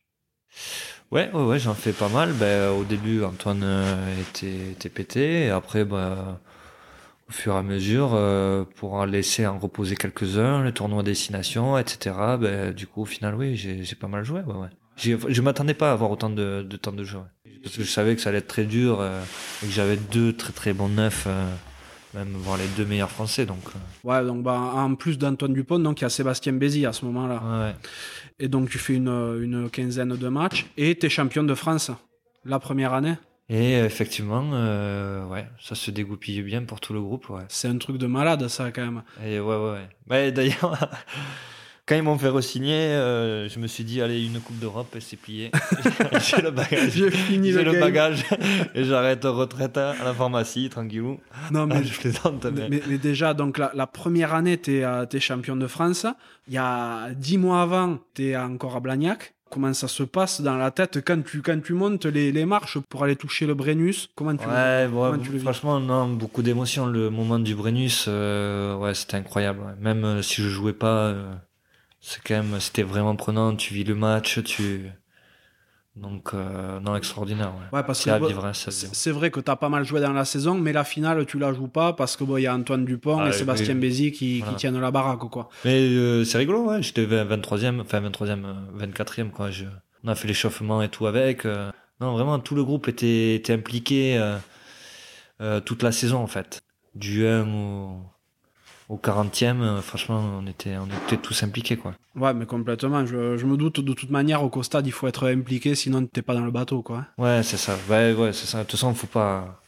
Ouais, ouais, ouais, j'en fais pas mal. Ben, au début, Antoine euh, était, était pété. Après, ben, au fur et à mesure, pour en laisser en reposer quelques-uns, le tournoi destination, etc. Ben, du coup, au final, oui, j'ai pas mal joué. Ouais, ouais. Je m'attendais pas à avoir autant de, temps de jeu. Parce que je savais que ça allait être très dur et que j'avais deux très très bons neufs, même voire les deux meilleurs français. Donc, euh, Ouais, donc bah, en plus d'Antoine Dupont, donc il y a Sébastien Bézi à ce moment-là. ouais, ouais. Et donc tu fais une, une quinzaine de matchs et tu es champion de France la première année. Et effectivement, euh, ouais, ça se dégoupille bien pour tout le groupe. Ouais. C'est un truc de malade ça quand même. Et ouais, ouais. Ouais, d'ailleurs, quand ils m'ont fait re-signer, euh, je me suis dit, allez, une Coupe d'Europe et c'est plié. J'ai le bagage. J'ai le, le bagage et j'arrête retraite à la pharmacie, tranquillou. Non mais, Ah, je plaisante, mais... mais, mais déjà, donc la, la première année, tu es, champion de France. Il y a dix mois avant, tu es encore à Blagnac. Comment ça se passe dans la tête quand tu, quand tu montes les, les marches pour aller toucher le Brennus? Comment tu, Ouais, comment tu le vis? franchement, non, beaucoup d'émotions. Le moment du Brennus, euh, ouais, c'était incroyable. Même euh, si je jouais pas, euh, c'est quand même, c'était vraiment prenant. Tu vis le match, tu, donc, euh, non, extraordinaire. Ouais. Ouais, parce C'est à vivre, hein, ça, c'est c'est vrai que tu as pas mal joué dans la saison, mais la finale, tu la joues pas parce que bon, il y a Antoine Dupont Ah, et Sébastien oui. Bézi qui, Voilà. qui tiennent la baraque. Quoi. Mais euh, c'est rigolo, ouais. J'étais 20 23e, enfin 23e, euh, 24e, quoi. Je... On a fait l'échauffement et tout avec. euh. Non, vraiment, tout le groupe était, était impliqué euh, euh, toute la saison, en fait. Du 1 au, au 40e, euh, franchement, on était, on était tous impliqués, quoi. Ouais, mais complètement. Je, je me doute de toute manière, au stade, il faut être impliqué, sinon t'es pas dans le bateau. Quoi. Ouais, c'est ça. Ouais, ouais, c'est ça. De toute façon, faut pas.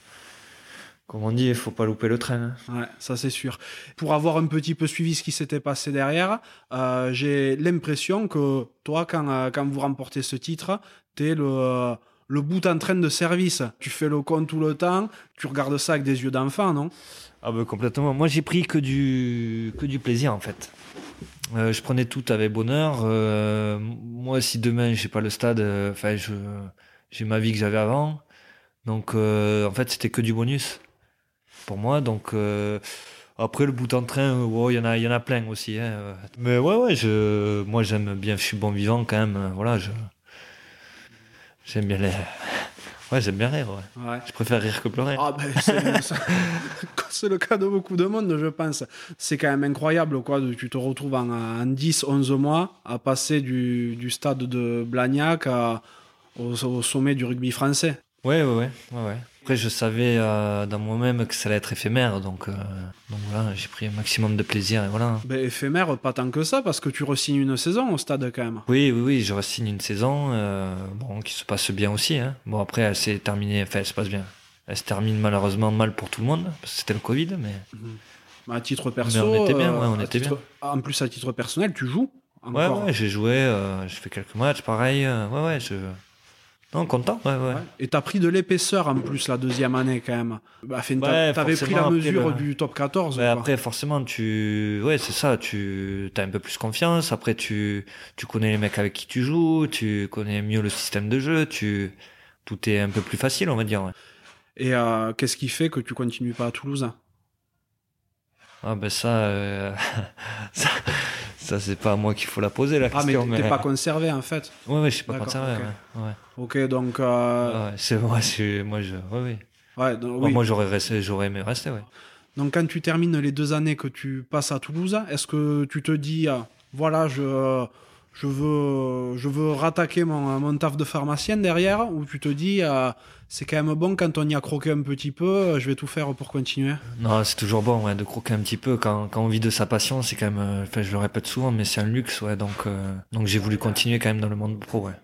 Comme on dit, il faut pas louper le train. hein. Ouais, ça c'est sûr. Pour avoir un petit peu suivi ce qui s'était passé derrière, euh, j'ai l'impression que toi, quand, euh, quand vous remportez ce titre, t'es le, le bout en train de service. Tu fais le compte tout le temps, tu regardes ça avec des yeux d'enfant, non? Ah bah complètement. Moi j'ai pris que du que du plaisir en fait. Euh, je prenais tout avec bonheur. Euh, moi si demain j'ai pas le stade, euh, je j'ai ma vie que j'avais avant. Donc en fait c'était que du bonus pour moi. Donc après le bout en train, il y en a plein aussi. hein. Mais ouais ouais je moi j'aime bien, je suis bon vivant quand même. euh, Voilà je j'aime bien les Ouais, j'aime bien rire, ouais. Ouais. Je préfère rire que pleurer. Ah ben, c'est le cas de beaucoup de monde, je pense. C'est quand même incroyable, quoi. de- Tu te retrouves en, en 10, 11 mois à passer du, du stade de Blagnac à- au, au sommet du rugby français. Ouais, ouais, ouais. ouais, ouais. Après, je savais euh, dans moi-même que ça allait être éphémère, donc, euh, donc voilà, j'ai pris un maximum de plaisir et voilà. Ben, éphémère, pas tant que ça, parce que tu resignes une saison au stade quand même. Oui, oui, oui, je re-signe une saison, euh, bon, qui se passe bien aussi. Hein. Bon, après, elle s'est terminée, enfin, elle se passe bien. Elle se termine malheureusement mal pour tout le monde, parce que c'était le Covid, mais À titre perso. on était bien, ouais, on était titre- En plus, à titre personnel, tu joues ouais, encore. ouais, j'ai joué, j'ai fait quelques matchs, pareil, ouais, ouais, je. Non, content, ouais, ouais. Et t'as pris de l'épaisseur en plus la deuxième année quand même. Bah, Ouais, T'avais pris la mesure le- du top 14. Ouais, quoi. après, forcément, tu, ouais, c'est ça, tu as un peu plus confiance. Après, tu, tu connais les mecs avec qui tu joues, tu connais mieux le système de jeu, tu, tout est un peu plus facile, on va dire. ouais. Et euh, qu'est-ce qui fait que tu continues pas à Toulouse? Ah ben ça, euh, ça, ça, c'est pas à moi qu'il faut la poser la Ah, mais question. t'es t'es pas conservé en fait. Ouais, ouais, je suis pas concerné. ok. Ouais, ouais. Ok, donc. euh, Ouais, c'est moi, moi, je, ouais, ouais. ouais, donc, oui. Moi, j'aurais resté, j'aurais aimé rester, ouais. Donc, quand tu termines les deux années que tu passes à Toulouse, est-ce que tu te dis, euh, voilà, je, je, veux, je veux rattaquer mon, mon taf de pharmacien derrière Ou tu te dis, euh, c'est quand même bon quand on y a croqué un petit peu, euh, je vais tout faire pour continuer Non, c'est toujours bon, ouais, de croquer un petit peu quand, quand on vit de sa passion. C'est quand même, euh, enfin, je le répète souvent, mais c'est un luxe, ouais. Donc, euh, donc j'ai voulu continuer quand même dans le monde pro, ouais.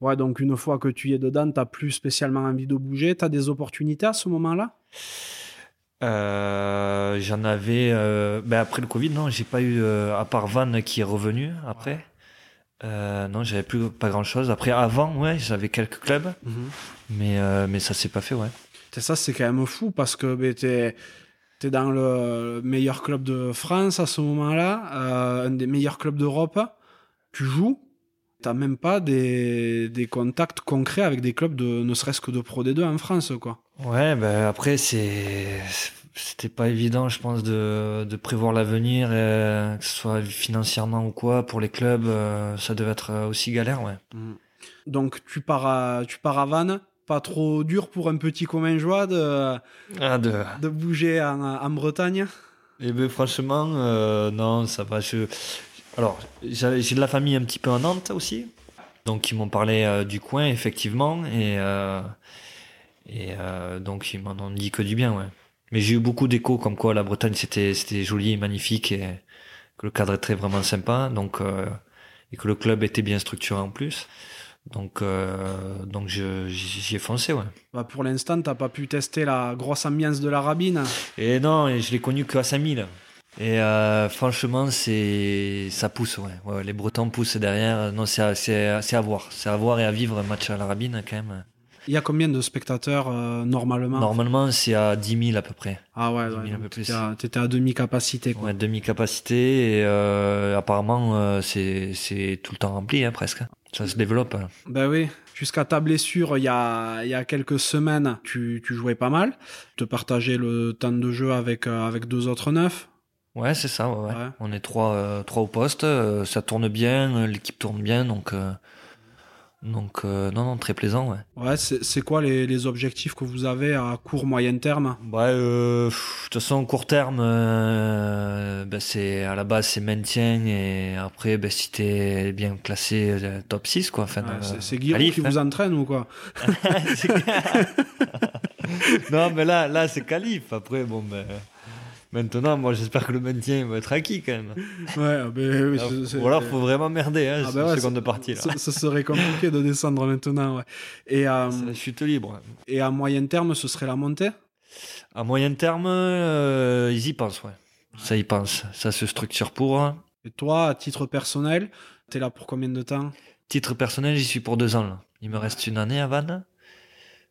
Ouais, donc une fois que tu y es dedans, t'as plus spécialement envie de bouger. T'as des opportunités à ce moment-là? Euh, j'en avais, euh, ben après le Covid, non, j'ai pas eu, euh, à part Van qui est revenu après. Euh, non, j'avais plus pas grand chose. Après, avant, ouais, j'avais quelques clubs, mais, euh, mais ça s'est pas fait, ouais. Ça, c'est quand même fou parce que ben, t'es es dans le meilleur club de France à ce moment-là, euh, un des meilleurs clubs d'Europe. Tu joues, t'as même pas des, des contacts concrets avec des clubs de ne serait-ce que de Pro D2 en France, quoi. Ouais, ben après, c'est, c'était pas évident, je pense, de, de prévoir l'avenir, euh, que ce soit financièrement ou quoi, pour les clubs, euh, ça devait être euh, aussi galère, ouais. Donc tu pars à, tu pars à Vannes, pas trop dur pour un petit commun joie de, Ah, de, de bouger en, en Bretagne? Eh ben franchement, euh, non, ça va. Je... Alors, j'ai j'ai de la famille un petit peu en Nantes aussi. Donc, ils m'ont parlé euh, du coin, effectivement. Et, euh, et euh, donc, ils m'en ont dit que du bien, ouais. Mais j'ai eu beaucoup d'échos comme quoi la Bretagne, c'était c'était joli et magnifique. Et que le cadre était vraiment sympa. Donc, euh, et que le club était bien structuré en plus. Donc, euh, donc j'y ai foncé, ouais. Bah, pour l'instant, t'as pas pu tester la grosse ambiance de la rabine. Et non, je l'ai connu qu'à 5000. Et euh, franchement, c'est ça pousse, ouais. ouais. Les Bretons poussent derrière. Non, c'est à, à voir. C'est à voir et à vivre un match à la Rabine, quand même. Il y a combien de spectateurs euh, normalement Normalement, c'est à 10 000 à peu près. Ah ouais, 10 000 ouais t'étais à, t'étais à demi-capacité. Ouais, demi-capacité. Et euh, apparemment, euh, c'est c'est tout le temps rempli, hein, presque. Ça se développe. hein. Ben oui, jusqu'à ta blessure, il y a, il y a quelques semaines, tu, tu jouais pas mal. Tu te partageais le temps de jeu avec, euh, avec deux autres neufs. Ouais, c'est ça. Ouais, ouais. Ouais. On est trois, euh, trois au poste. euh, ça tourne bien. euh, L'équipe tourne bien. Donc, donc euh, non, non, très plaisant, ouais. Ouais, c'est quoi les, les objectifs que vous avez à court, moyen terme? Ouais, euh, pff, de toute façon, court terme, euh, ben, c'est à la base c'est maintien et après, ben, si t'es bien classé euh, top 6 quoi. Enfin, Ouais, dans C'est Guillaume qui hein. vous entraîne ou quoi? Non, mais là, là c'est qualif. Après, bon, ben, maintenant, moi, j'espère que le maintien va être acquis quand même. Ouais, ben oui, c'est- c'est- Ou alors, faut vraiment merder, hein, Ah ben ouais, seconde partie là. Ce, ce serait compliqué de descendre maintenant, ouais. Et, euh, C'est la chute libre. et à moyen terme, ce serait la montée? À moyen terme, euh, ils y pensent, ouais. Ça y pense. Ça se structure pour. hein. Et toi, à titre personnel, t'es là pour combien de temps? Titre personnel, j'y suis pour deux ans. Là. Il me reste une année à Vannes.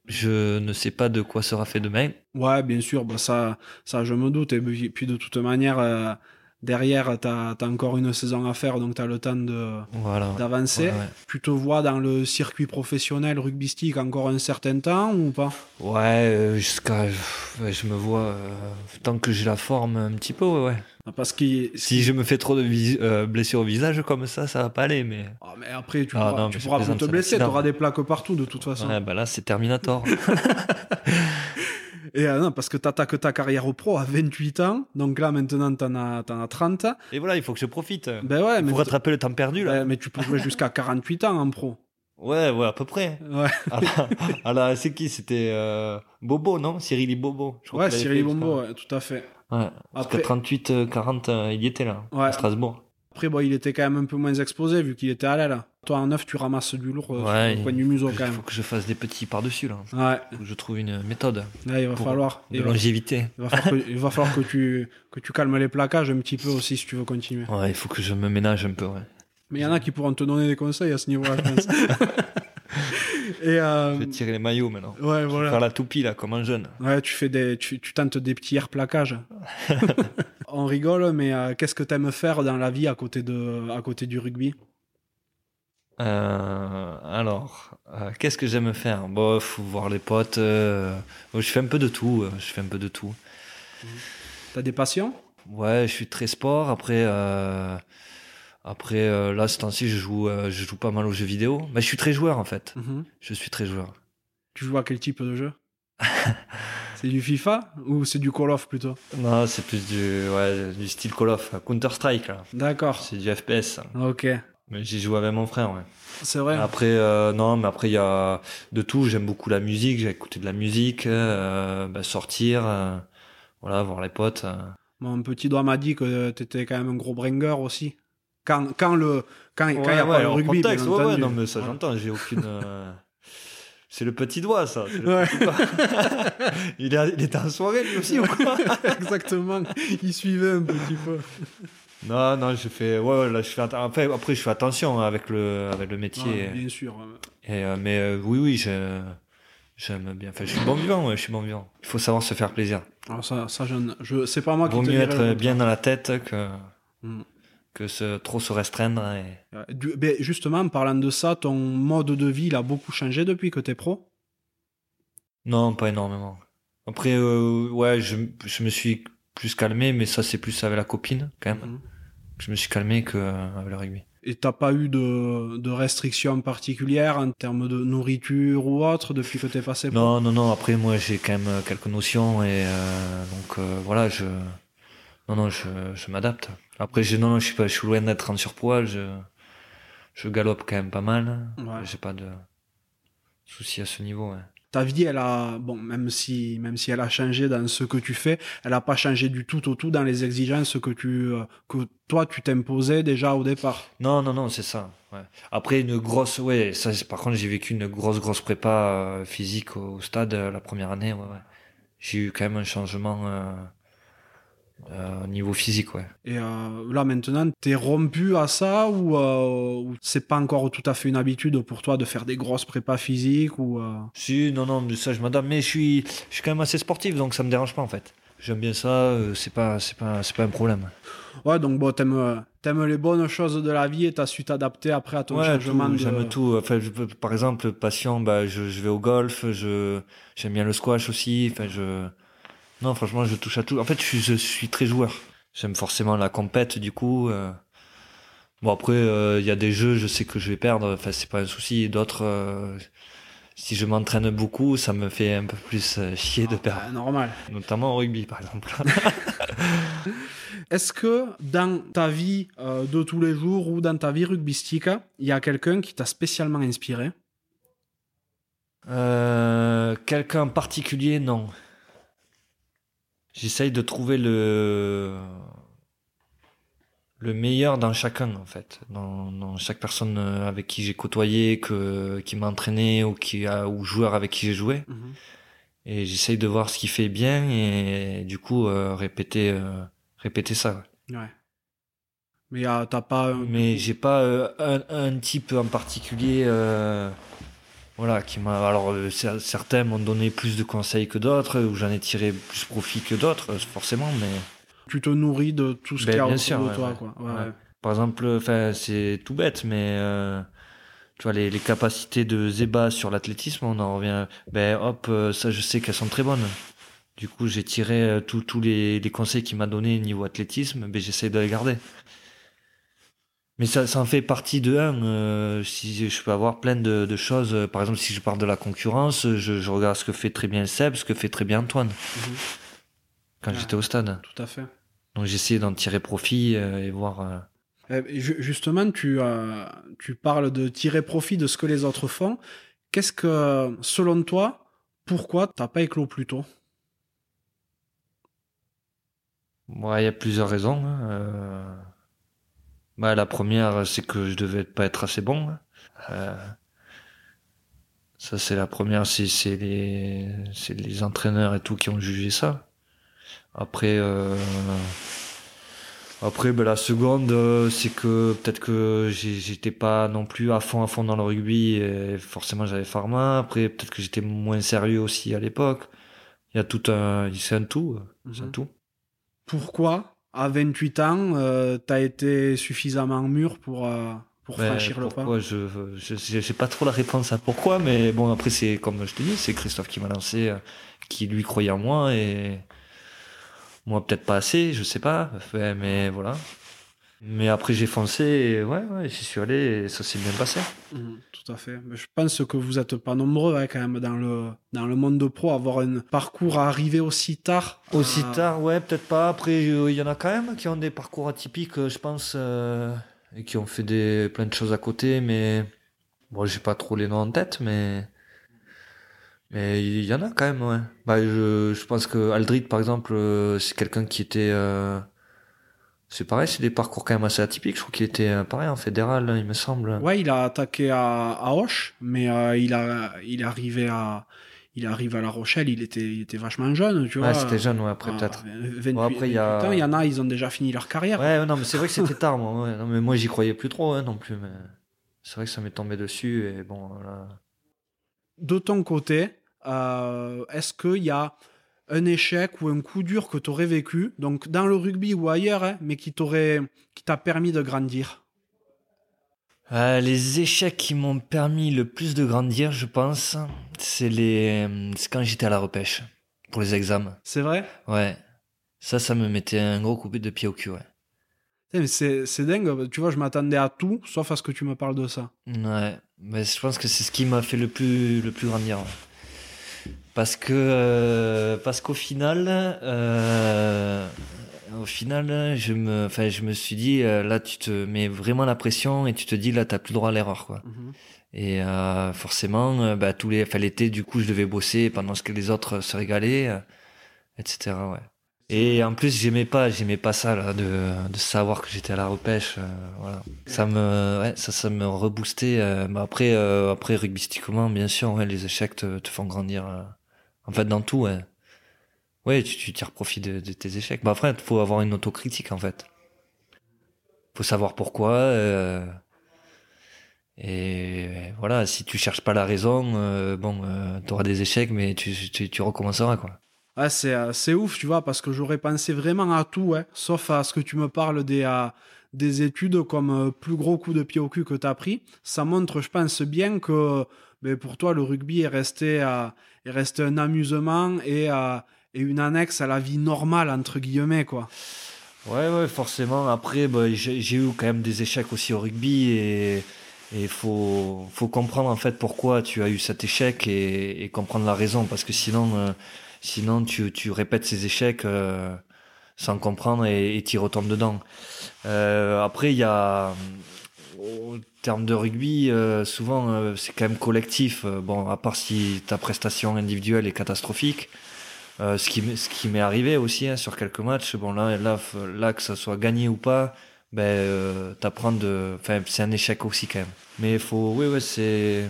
Je ne sais pas de quoi sera fait demain. Ouais, bien sûr, bah ça, ça je me doute. Et puis de toute manière, euh, Derrière, tu as, encore une saison à faire, donc tu as le temps voilà. d'avancer. Ouais, ouais. Tu te vois dans le circuit professionnel rugbystique encore un certain temps ou pas? Ouais, euh, jusqu'à. je me vois. euh, tant que j'ai la forme un petit peu, ouais, ouais. Parce que Si je me fais trop de euh, blessures au visage comme ça, ça va pas aller, mais. Ah, mais après, tu Ah, pourras, non, tu pourras plus te blesser, tu auras des plaques partout de toute façon. Ouais, bah là, c'est Terminator. Et euh, non, parce que tu attaques ta carrière au pro à 28 ans, donc là maintenant tu en as, t'en as 30. Et voilà, il faut que je profite. Ben ouais, mais, Pour rattraper le temps perdu, là. ben, mais tu peux jouer jusqu'à 48 ans en pro. Ouais, ouais, à peu près. Ouais, c'est qui? C'était euh, Bobo, non? Cyril Bobo. je crois ouais Cyril ouais, tout à fait. Ouais, parce Après- que 38, euh, 40, euh, il y était là, Ouais. à Strasbourg. Après, bon, il était quand même un peu moins exposé vu qu'il était à l'aile. Toi en neuf, tu ramasses du lourd euh, Ouais, sur le coin du museau Il quand faut même. que je fasse des petits par-dessus, là. Ouais, Faut que je trouve une méthode là, il va falloir. de Il longévité. il va falloir, que, il va falloir que tu, que tu calmes les plaquages un petit peu aussi si tu veux continuer. Ouais, il faut que je me ménage un peu, ouais. Mais il y en a qui pourront te donner des conseils à ce niveau-là, je pense. Et euh, Je vais tirer les maillots maintenant. ouais, voilà. Faire la toupie, là, comme un jeune. Ouais, tu fais des, tu, tu tentes des petits air plaquages. On rigole, mais euh, qu'est-ce que t'aimes faire dans la vie à côté de, à côté du rugby? Euh, alors, euh, qu'est-ce que j'aime faire? Bon, faut voir les potes. euh, je fais un peu de tout. Je fais un peu de tout. T'as des passions? Ouais, je suis très sport. Après, après euh, là, ce temps-ci, je joue, euh, je joue pas mal aux jeux vidéo. Mais je suis très joueur en fait. Mhm. Je suis très joueur. Tu joues à quel type de jeu? C'est du FIFA ou c'est du Call of plutôt? Non, c'est plus du, ouais, du style Call of, Counter Strike là. D'accord. C'est du FPS. Ok. Mais j'y joue avec mon frère. Ouais. C'est vrai. Après, euh, non, mais après il y a de tout. J'aime beaucoup la musique. J'ai écouté de la musique, bah, sortir, voilà, voir les potes. Mon petit doigt m'a dit que t'étais quand même un gros bringer aussi. Quand, quand le, quand, quand il y a Ouais, pas le rugby, contexte, bien ouais, ouais, entendu. non, mais ça j'entends. J'ai aucune. euh, C'est le petit doigt, ça. c'est le Ouais. petit doigt. il, est, il était en soirée lui aussi ou quoi Exactement. Il suivait un petit peu. Non, non, je fais. Ouais, ouais, là, je fais. atten- Après, après, je fais attention hein, avec le, avec le métier. Ah, bien sûr. Et, euh, mais euh, oui, oui, je- j'aime bien. Enfin, je suis bon vivant, ouais, je suis bon vivant. Il faut savoir se faire plaisir. Alors ça, ça je, ne- je, c'est pas moi qui Vaut te mieux dirai être bien dans la tête que, Mm. Que se, trop se restreindre. Et... Euh, du- ben, justement, en parlant de ça, ton mode de vie il a beaucoup changé depuis que t'es pro? Non, pas énormément. Après, euh, ouais, je, je me suis plus calmé, mais ça, c'est plus avec la copine, quand même. Mhm. Je me suis calmé qu'avec le rugby. Et t'as pas eu de, de restrictions particulières en termes de nourriture ou autre depuis que t'es passé pro? Non, non, non. Après, moi, j'ai quand même euh, quelques notions et euh, donc euh, voilà, je, non, non, je, je m'adapte. Après, je, non, non, je suis pas, je suis loin d'être en surpoids. Je, je galope quand même pas mal. Ouais. J'ai pas de soucis à ce niveau. Ta vie, elle a, bon, même si, même si elle a changé dans ce que tu fais, elle a pas changé du tout au tout dans les exigences que tu, euh, que toi tu t'imposais déjà au départ. Non, non, non, c'est ça. Ouais. Après, une grosse, ouais, ça, par contre, j'ai vécu une grosse, grosse prépa euh, physique au stade euh, la première année. Ouais, ouais. J'ai eu quand même un changement euh, euh, au niveau physique, ouais. Et euh, là maintenant, t'es rompu à ça ou, euh, ou c'est pas encore tout à fait une habitude pour toi de faire des grosses prépas physiques ou euh, Si, non, non, mais ça, je m'adapte. Mais je suis, je suis quand même assez sportif, donc ça me dérange pas en fait. J'aime bien ça. euh, c'est pas, c'est pas, c'est pas un problème. Ouais, donc bon, t'aimes, euh, t'aimes les bonnes choses de la vie et t'as su t'adapter après à ton Ouais, changement tout, de... j'aime tout. Enfin, je par exemple, passion, bah, je, je vais au golf. Je, j'aime bien le squash aussi. Enfin, je, non, franchement, je touche à tout. En fait, je suis, je suis très joueur. J'aime forcément la compète, du coup. euh. Bon, après, euh, il y a des jeux, je sais que je vais perdre. Enfin, c'est pas un souci. D'autres, euh, si je m'entraîne beaucoup, ça me fait un peu plus chier de perdre. Ah, normal. Notamment au rugby, par exemple. Est-ce que dans ta vie de tous les jours ou dans ta vie rugbystique, il y a quelqu'un qui t'a spécialement inspiré? Quelqu'un en particulier, non. J'essaye de trouver le le meilleur dans chacun en fait, dans, dans chaque personne euh, avec qui j'ai côtoyé, que qui m'a entraîné ou qui a ou joueur avec qui j'ai joué. Et j'essaye de voir ce qui fait bien et du coup euh, répéter euh, répéter ça. ouais. Ouais. Mais euh, t'as pas... Mais j'ai pas un, un type en particulier, voilà, qui m'a. Alors euh, cer- certains m'ont donné plus de conseils que d'autres, ou j'en ai tiré plus profit que d'autres, euh, forcément, mais tu te nourris de tout ce Ben, qu'il y a autour de ouais, toi. ouais. Quoi. Ouais. Par exemple, c'est tout bête, mais euh, tu vois, les, les capacités de Zeba sur l'athlétisme, on en revient. Ben hop, ça, je sais qu'elles sont très bonnes. Du coup, j'ai tiré tous tous les, les conseils qu'il m'a donné niveau athlétisme, ben j'essaie de les garder. Mais ça, ça en fait partie de un. euh, si je peux avoir plein de, de choses, euh, par exemple, si je parle de la concurrence, je, je regarde ce que fait très bien Seb, ce que fait très bien Antoine Mhm. quand j'étais au stade. Tout à fait. Donc j'essaie d'en tirer profit euh, et voir. euh, ju- justement, tu, tu parles de tirer profit de ce que les autres font. Qu'est-ce que, selon toi, pourquoi t'as pas éclos plus tôt Ouais, il y a plusieurs raisons. hein. Euh, bah, la première, c'est que je devais pas être assez bon. hein. Euh, Ça, c'est la première, c'est c'est les, c'est les entraîneurs et tout qui ont jugé ça. Après, euh, après, ben, la seconde, euh, c'est que peut-être que j'étais pas non plus à fond à fond dans le rugby et forcément j'avais pharma. Après, peut-être que j'étais moins sérieux aussi à l'époque. Il y a tout un, c'est un tout, c'est un tout. Pourquoi, à 28 ans, euh, t'as été suffisamment mûr pour, euh, pour Ben, franchir le pas? je, sais pas trop la réponse à pourquoi, mais bon après c'est comme je te dis, c'est Christophe qui m'a lancé, euh, qui lui croyait en moi et moi peut-être pas assez, je sais pas, mais voilà. Mais après j'ai foncé et ouais, ouais j'y suis allé et ça s'est bien passé. Mhm, tout à fait. Mais je pense que vous êtes pas nombreux hein, quand même dans le, dans le monde de pro à avoir un parcours à arriver aussi tard. Aussi Euh, tard, ouais, peut-être pas. Après, euh, il y en a quand même qui ont des parcours atypiques, euh, je pense, euh, et qui ont fait des plein de choses à côté, mais bon, j'ai pas trop les noms en tête, mais mais il y en a quand même, ouais. Bah, je, je pense que Aldrit, par exemple, euh, c'est quelqu'un qui était, euh, c'est pareil, c'est des parcours quand même assez atypiques. Je crois qu'il était euh, pareil en fédéral, il me semble. Ouais, il a attaqué à, à Auch, mais euh, il, a, il est arrivé à. Il arrive à La Rochelle, il était, il était vachement jeune, tu vois. Ouais, c'était jeune, ouais, après Ah, peut-être. 28, Bon, après, il y a- 28 ans, il y en a, ils ont déjà fini leur carrière. Ouais, non, mais c'est vrai que c'était tard, moi. Ouais. Non, mais moi, j'y croyais plus trop, hein, non plus. Mais c'est vrai que ça m'est tombé dessus et bon, voilà. De ton côté, euh, est-ce qu'il y a un échec ou un coup dur que tu aurais vécu, donc dans le rugby ou ailleurs, hein, mais qui t'aurait, qui t'a permis de grandir Euh, les échecs qui m'ont permis le plus de grandir, je pense, c'est les, c'est quand j'étais à la repêche pour les examens. C'est vrai? Ouais, ça, ça me mettait un gros coup de pied au cul. Ouais. Eh, C'est c'est dingue, tu vois, je m'attendais à tout, sauf à ce que tu me parles de ça. Ouais, mais je pense que c'est ce qui m'a fait le plus, le plus grandir. ouais. Parce que, euh, parce qu'au final, euh, au final, je me, enfin, je me suis dit, euh, là, tu te mets vraiment la pression et tu te dis, là, t'as plus droit à l'erreur, quoi. Et euh, forcément, euh, bah, tous les, enfin, l'été, du coup, je devais bosser pendant ce que les autres se régalaient, etc. Ouais. Et en plus, j'aimais pas, j'aimais pas ça là, de, de savoir que j'étais à la repêche. euh, voilà. Ça me, ouais, ça, ça me reboostait. euh, mais après, euh, après rugbystiquement, bien sûr, ouais, les échecs te, te font grandir. Euh, en fait, dans tout, ouais. Ouais, tu, tu tires profit de, tes échecs. Bah après, faut avoir une autocritique en fait. Faut savoir pourquoi. euh, et voilà, si tu cherches pas la raison, euh, bon, euh, t'auras des échecs, mais tu, tu, recommenceras quoi. Ouais, c'est, euh, ouf, tu vois, parce que j'aurais pensé vraiment à tout, ouais, sauf à ce que tu me parles des, euh, des études comme euh, plus gros coup de pied au cul que tu as pris. Ça montre, je pense, bien que ben, pour toi, le rugby est resté, euh, est resté un amusement et, euh, et une annexe à la vie normale, entre guillemets, quoi. Ouais, ouais, forcément. Après, bah, j'ai eu quand même des échecs aussi au rugby et il faut, comprendre en fait pourquoi tu as eu cet échec et, comprendre la raison parce que sinon, euh, sinon tu, tu répètes ces échecs euh, sans comprendre et t'y retombes dedans. Après, il y a, au terme de rugby, euh, souvent euh, c'est quand même collectif. Euh, Bon, à part si ta prestation individuelle est catastrophique. Ce qui, m'est- arrivé aussi hein, sur quelques matchs, bon là, là, là que ça soit gagné ou pas, ben t'apprends de, enfin c'est un échec aussi quand même. Mais il faut, oui ouais c'est,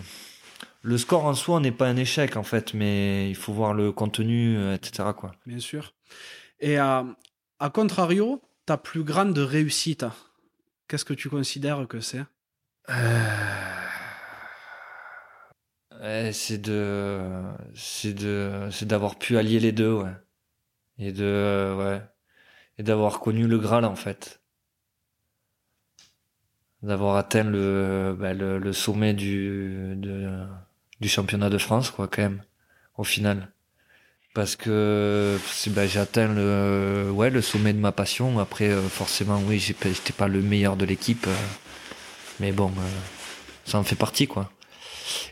le score en soi n'est pas un échec en fait, mais il faut voir le contenu, etc quoi. Bien sûr. Et à contrario, ta plus grande réussite, qu'est-ce que tu considères que c'est? Ouais, c'est de, c'est d'avoir pu allier les deux. Et de, euh, ouais. et d'avoir connu le Graal en fait. D'avoir atteint le, le, sommet du, du championnat de France, quoi, quand même, au final. Parce que bah, j'ai atteint le, ouais, le sommet de ma passion. Après, euh, forcément, oui, j'étais pas le meilleur de l'équipe. Euh, mais bon, euh, ça en fait partie, quoi.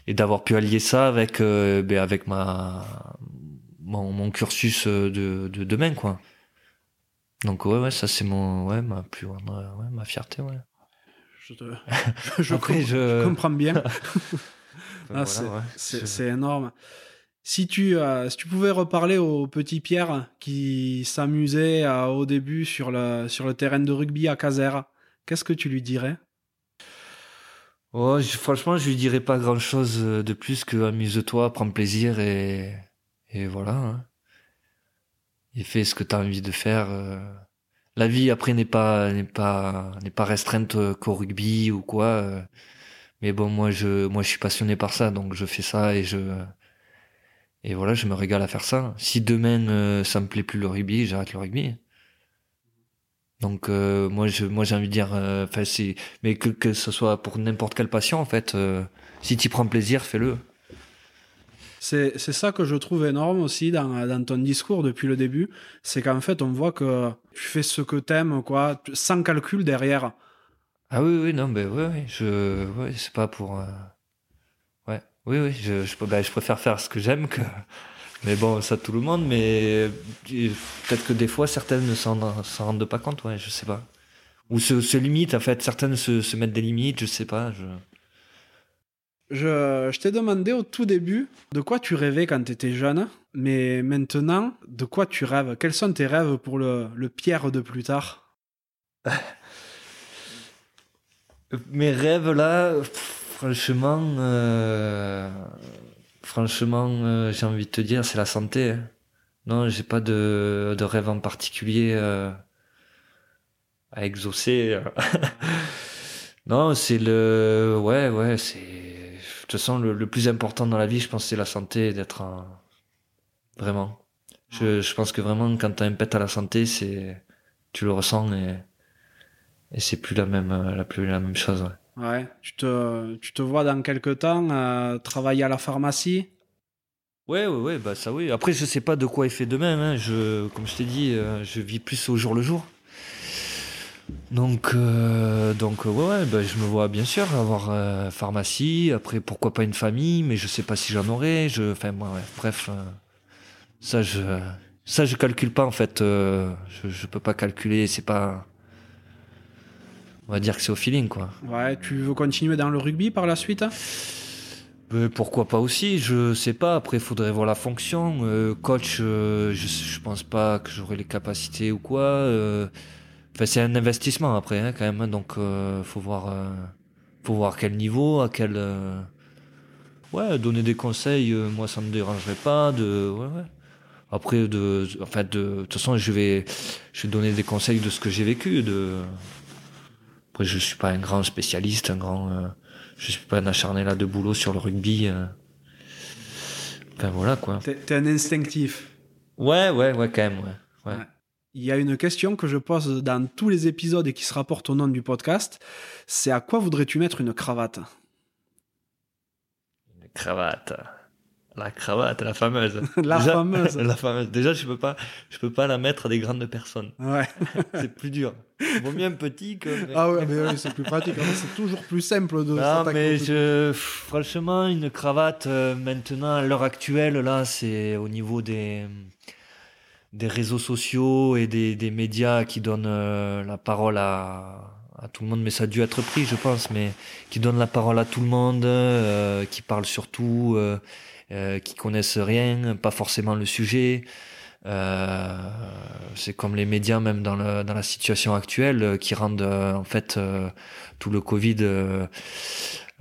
Et d'avoir pu allier ça avec, bah, avec ma, mon, mon cursus de, de demain, quoi. Donc ouais, ouais, ça c'est mon, ouais, ma plus, ouais, ma fierté, ouais. Je, te, je, Après, je... comprends bien. ah, voilà, c'est énorme. Si tu, euh, si tu pouvais reparler au petit Pierre qui s'amusait euh, au début sur le, sur le terrain de rugby à Caser, qu'est-ce que tu lui dirais? Oh, Franchement, je lui dirais pas grand-chose de plus que amuse-toi, prends plaisir et, voilà. Hein et fais ce que tu as envie de faire. Euh. La vie après n'est pas n'est pas n'est pas restreinte euh, qu'au rugby ou quoi. Euh. Mais bon, moi je moi je suis passionné par ça, donc je fais ça et je et voilà, je me régale à faire ça. Si demain ça me plaît plus le rugby, j'arrête le rugby. Donc moi je moi j'ai envie de dire enfin c'est mais que que ce soit pour n'importe quelle passion en fait si tu prends plaisir, fais-le. C'est ça que je trouve énorme aussi dans, dans ton discours depuis le début. C'est qu'en fait, on voit que tu fais ce que t'aimes, quoi, sans calcul derrière. Ah oui, oui, non, mais je, ouais, c'est pas pour. Oui, oui, je, je, bah, je préfère faire ce que j'aime que. Mais bon, ça tout le monde, mais peut-être que des fois certaines ne s'en rendent pas compte, ouais, je sais pas. Ou se, se limitent, en fait, certaines se, se mettent des limites, je sais pas. Je... Je, je t'ai demandé au tout début de quoi tu rêvais quand tu étais jeune, mais maintenant, de quoi tu rêves? Quels sont tes rêves pour le, le Pierre de plus tard? Mes rêves là, franchement, euh, franchement, euh, j'ai envie de te dire, c'est la santé. Hein. Non, j'ai pas de, de rêve en particulier euh, à exaucer. non, c'est le, ouais, ouais, c'est de toute façon, le, plus important dans la vie, je pense, c'est la santé, d'être vraiment. Je, je, pense que vraiment, quand t'as un pet à la santé, c'est tu le ressens et, et c'est plus la même la plus la même chose. Ouais. Ouais. Tu te tu te vois dans quelques temps euh, travailler à la pharmacie? Ouais, ouais, ouais, bah ça oui. Après, je sais pas de quoi il fait demain. Hein. Je, comme je t'ai dit, euh, je vis plus au jour le jour. Donc, euh, donc ouais, bah, je me vois bien sûr avoir euh, pharmacie. Après, pourquoi pas une famille, mais je sais pas si j'en aurai. Je, enfin, ouais, bref, euh, ça je, ça je calcule pas en fait. je, je peux pas calculer. C'est pas. On va dire que c'est au feeling, quoi. Ouais, tu veux continuer dans le rugby par la suite hein? Pourquoi pas aussi, je sais pas. Après, il faudrait voir la fonction. coach, je, je pense pas que j'aurai les capacités ou quoi c'est un investissement après, hein, quand même. Hein, donc, euh, faut voir, euh, faut voir quel niveau, à quel. Euh, ouais, donner des conseils. Euh, moi, ça me dérangerait pas. De, ouais, ouais. Après, de, en fait, de, de toute façon, je vais, je vais donner des conseils de ce que j'ai vécu. De. Après, je suis pas un grand spécialiste, un grand. je suis pas un acharné là de boulot sur le rugby. Enfin voilà quoi. T'es un instinctif. Ouais, ouais, ouais, quand même, ouais. ouais. ouais il y a une question que je pose dans tous les épisodes et qui se rapporte au nom du podcast. C'est à quoi voudrais-tu mettre une cravate? Une cravate. La cravate, la fameuse. la fameuse. la fameuse. Déjà, je peux pas, je peux pas la mettre à des grandes personnes. Ouais. c'est plus dur. Vaut mieux un petit que. Ah ouais, mais c'est plus pratique. c'est toujours plus simple de. Non, mais je, franchement, une cravate euh, maintenant à l'heure actuelle là, c'est au niveau des des réseaux sociaux et des, des médias qui donnent euh, la parole à, à tout le monde, mais ça a dû être pris, je pense, mais qui donnent la parole à tout le monde, euh, qui parlent surtout, euh, euh, qui connaissent rien, pas forcément le sujet. Euh, c'est comme les médias, même dans, le, dans la situation actuelle, qui rendent en fait tout le Covid.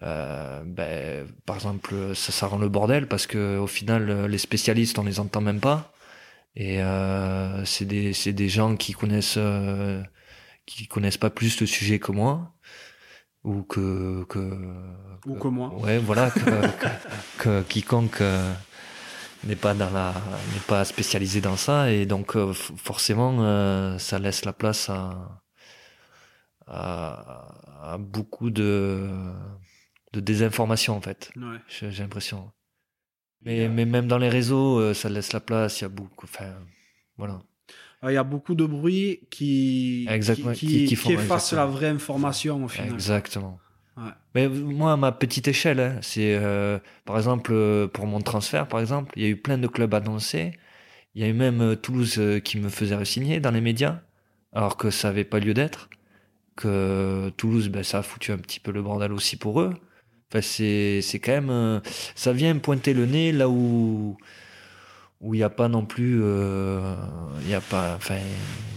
ben, par exemple, ça, ça rend le bordel parce que au final, les spécialistes, on les entend même pas. Et euh, c'est des, des gens qui connaissent, euh, qui connaissent pas plus le sujet que moi. Ou que, que, ou que moi. Ouais, voilà, que, que, quiconque, euh, n'est pas dans la n'est pas spécialisé dans ça. Et donc euh, forcément euh, ça laisse la place à, à, à beaucoup de de désinformation en fait. Ouais. j'ai l'impression. Mais mais même dans les réseaux ça laisse la place. Il y a beaucoup enfin voilà Il y a beaucoup de bruit qui, Exactement, qui, qui- qui, qui font- efface exactement. la vraie information au final. exactement Ouais. mais moi à ma petite échelle hein, c'est euh, par exemple euh, pour mon transfert par exemple il y a eu plein de clubs annoncés il y a eu même euh, Toulouse euh, qui me faisait signer dans les médias alors que ça avait pas lieu d'être que Toulouse ben, ça a foutu un petit peu le bordel aussi pour eux enfin c'est quand même euh, ça vient pointer le nez là où où il n'y a pas non plus euh, il y a pas enfin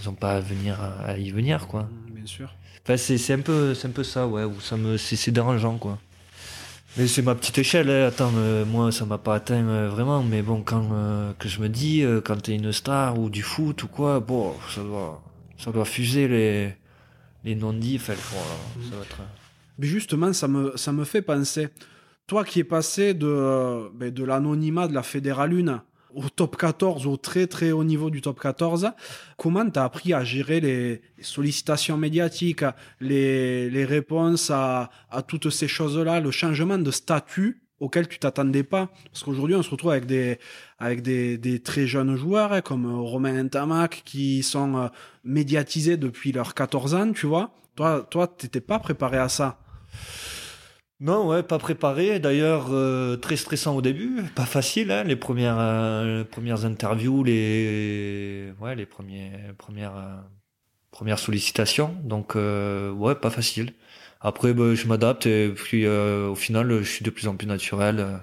ils ont pas à venir à y venir quoi Mm, Bien sûr. Enfin, c'est un peu c'est un peu ça ouais où ça me c'est dérangeant quoi. Mais c'est ma petite échelle. hein. Attends, euh, moi ça m'a pas atteint euh, vraiment, mais bon quand euh, que je me dis quand t'es une star ou du foot ou quoi, bon ça doit ça doit fuser les les non-dits. Enfin, ça être. Mais justement, ça me, ça me fait penser. Toi qui es passé de, ben, de l'anonymat de la Fédérale 1 au top 14, au très très haut niveau du top 14, comment tu as appris à gérer les sollicitations médiatiques, les, les réponses à, à toutes ces choses-là, le changement de statut auquel tu t'attendais pas? Parce qu'aujourd'hui, on se retrouve avec des, avec des, des très jeunes joueurs hein, comme Romain Ntamak qui sont euh, médiatisés depuis leurs 14 ans, tu vois. Toi, toi, t'étais pas préparé à ça? Non, ouais, pas préparé. D'ailleurs, euh, très stressant au début, pas facile. Hein, les premières euh, les premières interviews, les ouais, les premiers premières euh, premières sollicitations. Donc ouais, pas facile. Après, bah, je m'adapte et puis au final, je suis de plus en plus naturel.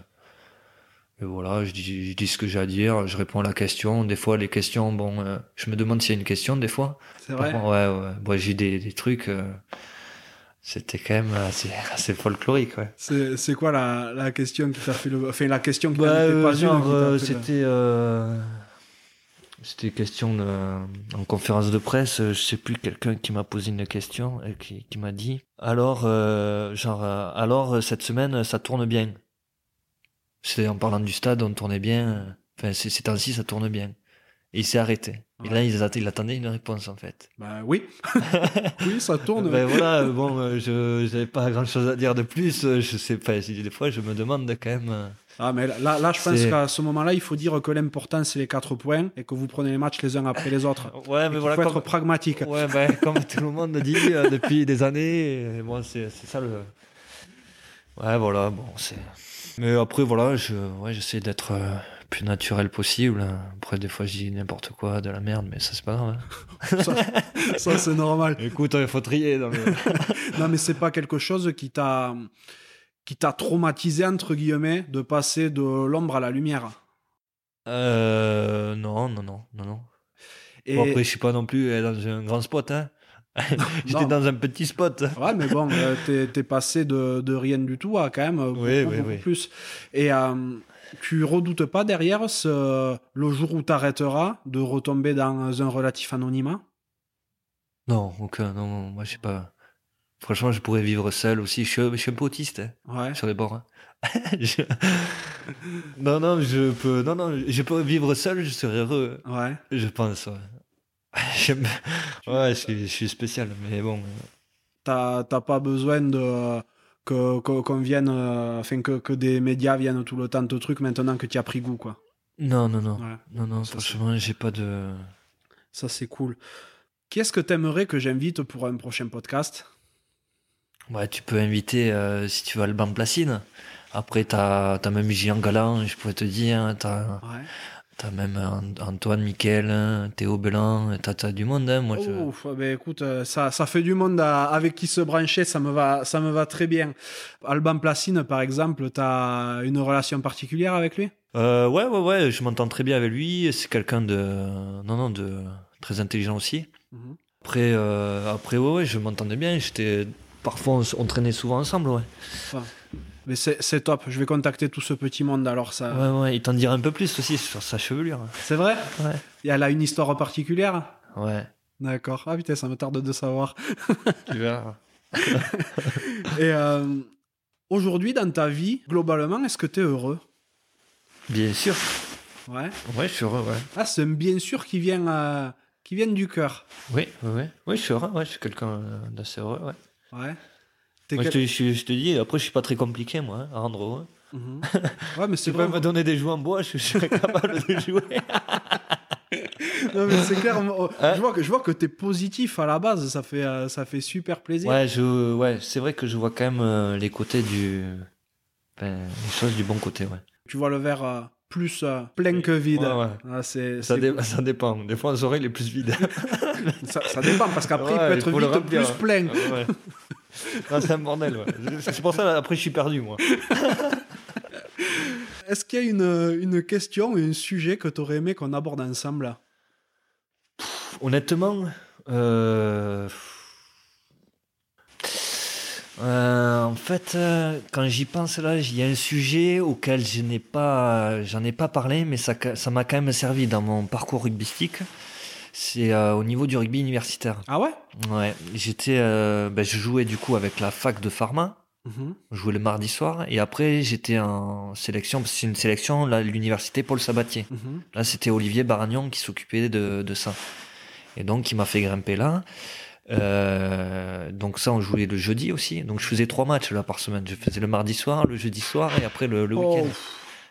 Et voilà, je dis, je dis ce que j'ai à dire, je réponds à la question. Des fois, les questions, bon, je me demande s'il y a une question, des fois. C'est vrai? contre, ouais, ouais. Bon, j'ai des, des trucs, c'était quand même assez, assez folklorique, ouais. C'est c'est quoi la, la question qui t'a fait le. Enfin, la question qui Bah, euh, pas une genre, euh, c'était, euh, c'était question de, en conférence de presse, euh, je sais plus, quelqu'un qui m'a posé une question et qui, qui m'a dit, alors, euh, genre, euh, alors, euh, cette semaine, ça tourne bien. C'était en parlant du stade, on tournait bien, euh, enfin, ces temps-ci, ça tourne bien. Et il s'est arrêté. Et là, il, att- il attendait une réponse, en fait. Bah oui. oui, ça tourne. Ben voilà, bon, euh, je j'avais pas grand chose à dire de plus. euh, Je sais pas, des fois je me demande quand même. euh, Ah, mais là, là je pense qu'à ce moment-là, il faut dire que l'important, c'est les 4 points et que vous prenez les matchs les uns après les autres. Ouais, Et mais voilà, faut comme, être pragmatique. ouais, ben, comme tout le monde dit depuis des années. Moi, c'est c'est ça le. Ouais, voilà, bon, c'est. Mais après, voilà, je, ouais, j'essaie d'être euh, plus naturel possible. Après, des fois, je dis n'importe quoi, de la merde, mais ça, c'est pas grave. hein. Ça, ça, c'est normal. Écoute, il faut trier. dans le- Non, mais c'est pas quelque chose qui t'a qui t'a traumatisé entre guillemets de passer de l'ombre à la lumière. Euh, non, non, non, non, non. Et Bon, après, je suis pas non plus euh, dans un grand spot, hein. J'étais dans un petit spot. ouais, mais bon, euh, t'es passé de, de rien du tout à quand même beaucoup, Oui, oui, beaucoup oui. plus. Et euh, tu redoutes pas derrière ce, le jour où t'arrêteras de retomber dans un relatif anonymat? Non, aucun, non, moi, je sais pas. Franchement, je pourrais vivre seul aussi. Je suis, je suis un peu autiste, hein, Ouais. sur les bords. hein. Je- Non, non, je peux, non, non, je peux vivre seul, je serais heureux. Ouais. Je pense, ouais. Je suis, je suis spécial, mais bon. T'as t'as pas besoin de que qu'on vienne, euh, enfin que, que des médias viennent tout le temps te truc maintenant que tu as pris goût quoi. Non, non, non. Ouais. Non, non, Ça, franchement, j'ai pas de. Ça c'est cool. Qu'est-ce que t'aimerais que j'invite pour un prochain podcast? Ouais, tu peux inviter, euh, si tu veux, Alban Placide. Après, t'as as même Gian Galant, je pourrais te dire. T'as Ouais. As même An- Antoine, hein, Théo Belin. T'as as du monde, hein, moi. je- Ouf, ben écoute, euh, ça, ça fait du monde à- avec qui se brancher, ça me va, ça me va très bien. Alban Placine, par exemple, t'as une relation particulière avec lui? Euh, ouais, ouais, ouais, je m'entends très bien avec lui. C'est quelqu'un de, non, non, de très intelligent aussi. Après, euh, après, ouais, ouais, je m'entendais bien. J'étais, parfois, on traînait souvent ensemble, ouais. Mais c'est top. Je vais contacter tout ce petit monde. Alors ça, Ouais, ouais, il t'en dira un peu plus aussi sur sa chevelure. c'est vrai? Ouais. Et elle a une histoire particulière? Ouais, D'accord. Ah putain, ça me tarde de savoir. tu verras. Et euh, aujourd'hui, dans ta vie, globalement, est-ce que t'es heureux? Bien sûr. Ouais. Ouais, je suis heureux, ouais. Ah, c'est un bien sûr qui vient, euh, qui vient du cœur. Oui, oui, oui. Oui, je suis heureux, ouais. Je suis quelqu'un euh, d'assez heureux, ouais. Ouais. Moi, je, te, je, je te dis, après, je suis pas très compliqué, moi, hein, à rendre heureux. Ouais, mais c'est Tu vrai. me donner des jouets en bois, je, je serais capable de jouer. Non, mais c'est clair. Hein je vois que je vois que t'es positif à la base. Ça fait, euh, ça fait super plaisir. Ouais, je, ouais, c'est vrai que je vois quand même euh, les côtés du. ben, les choses du bon côté, ouais. Tu vois le verre euh, plus euh, plein que vide. Ouais, ouais. Ah, c'est, Ça, dé- ça dépend. Des fois, les oreilles les plus vides. ça, ça dépend parce qu'après Ouais, il peut il être vite remplir, plus plein. Non, c'est un bordel. C'est pour ça, après, je suis perdu, moi. Est-ce qu'il y a une, une question, un sujet que tu aurais aimé qu'on aborde ensemble? Honnêtement, euh... euh, en fait, euh, quand j'y pense là, il y a un sujet auquel je n'ai pas, j'en ai pas parlé, mais ça, ça m'a quand même servi dans mon parcours rugbystique. C'est euh, au niveau du rugby universitaire. Ah ouais? Ouais, j'étais, ben, je jouais du coup avec la fac de pharma. Mhm. Je jouais le mardi soir et après j'étais en sélection, parce que c'est une sélection là, l'université Paul Sabatier. Mhm. Là, c'était Olivier Baragnon qui s'occupait de, de ça. Et donc, il m'a fait grimper là. Euh, donc ça, on jouait le jeudi aussi. Donc, je faisais trois matchs là par semaine. Je faisais le mardi soir, le jeudi soir et après le, le Oh, week-end.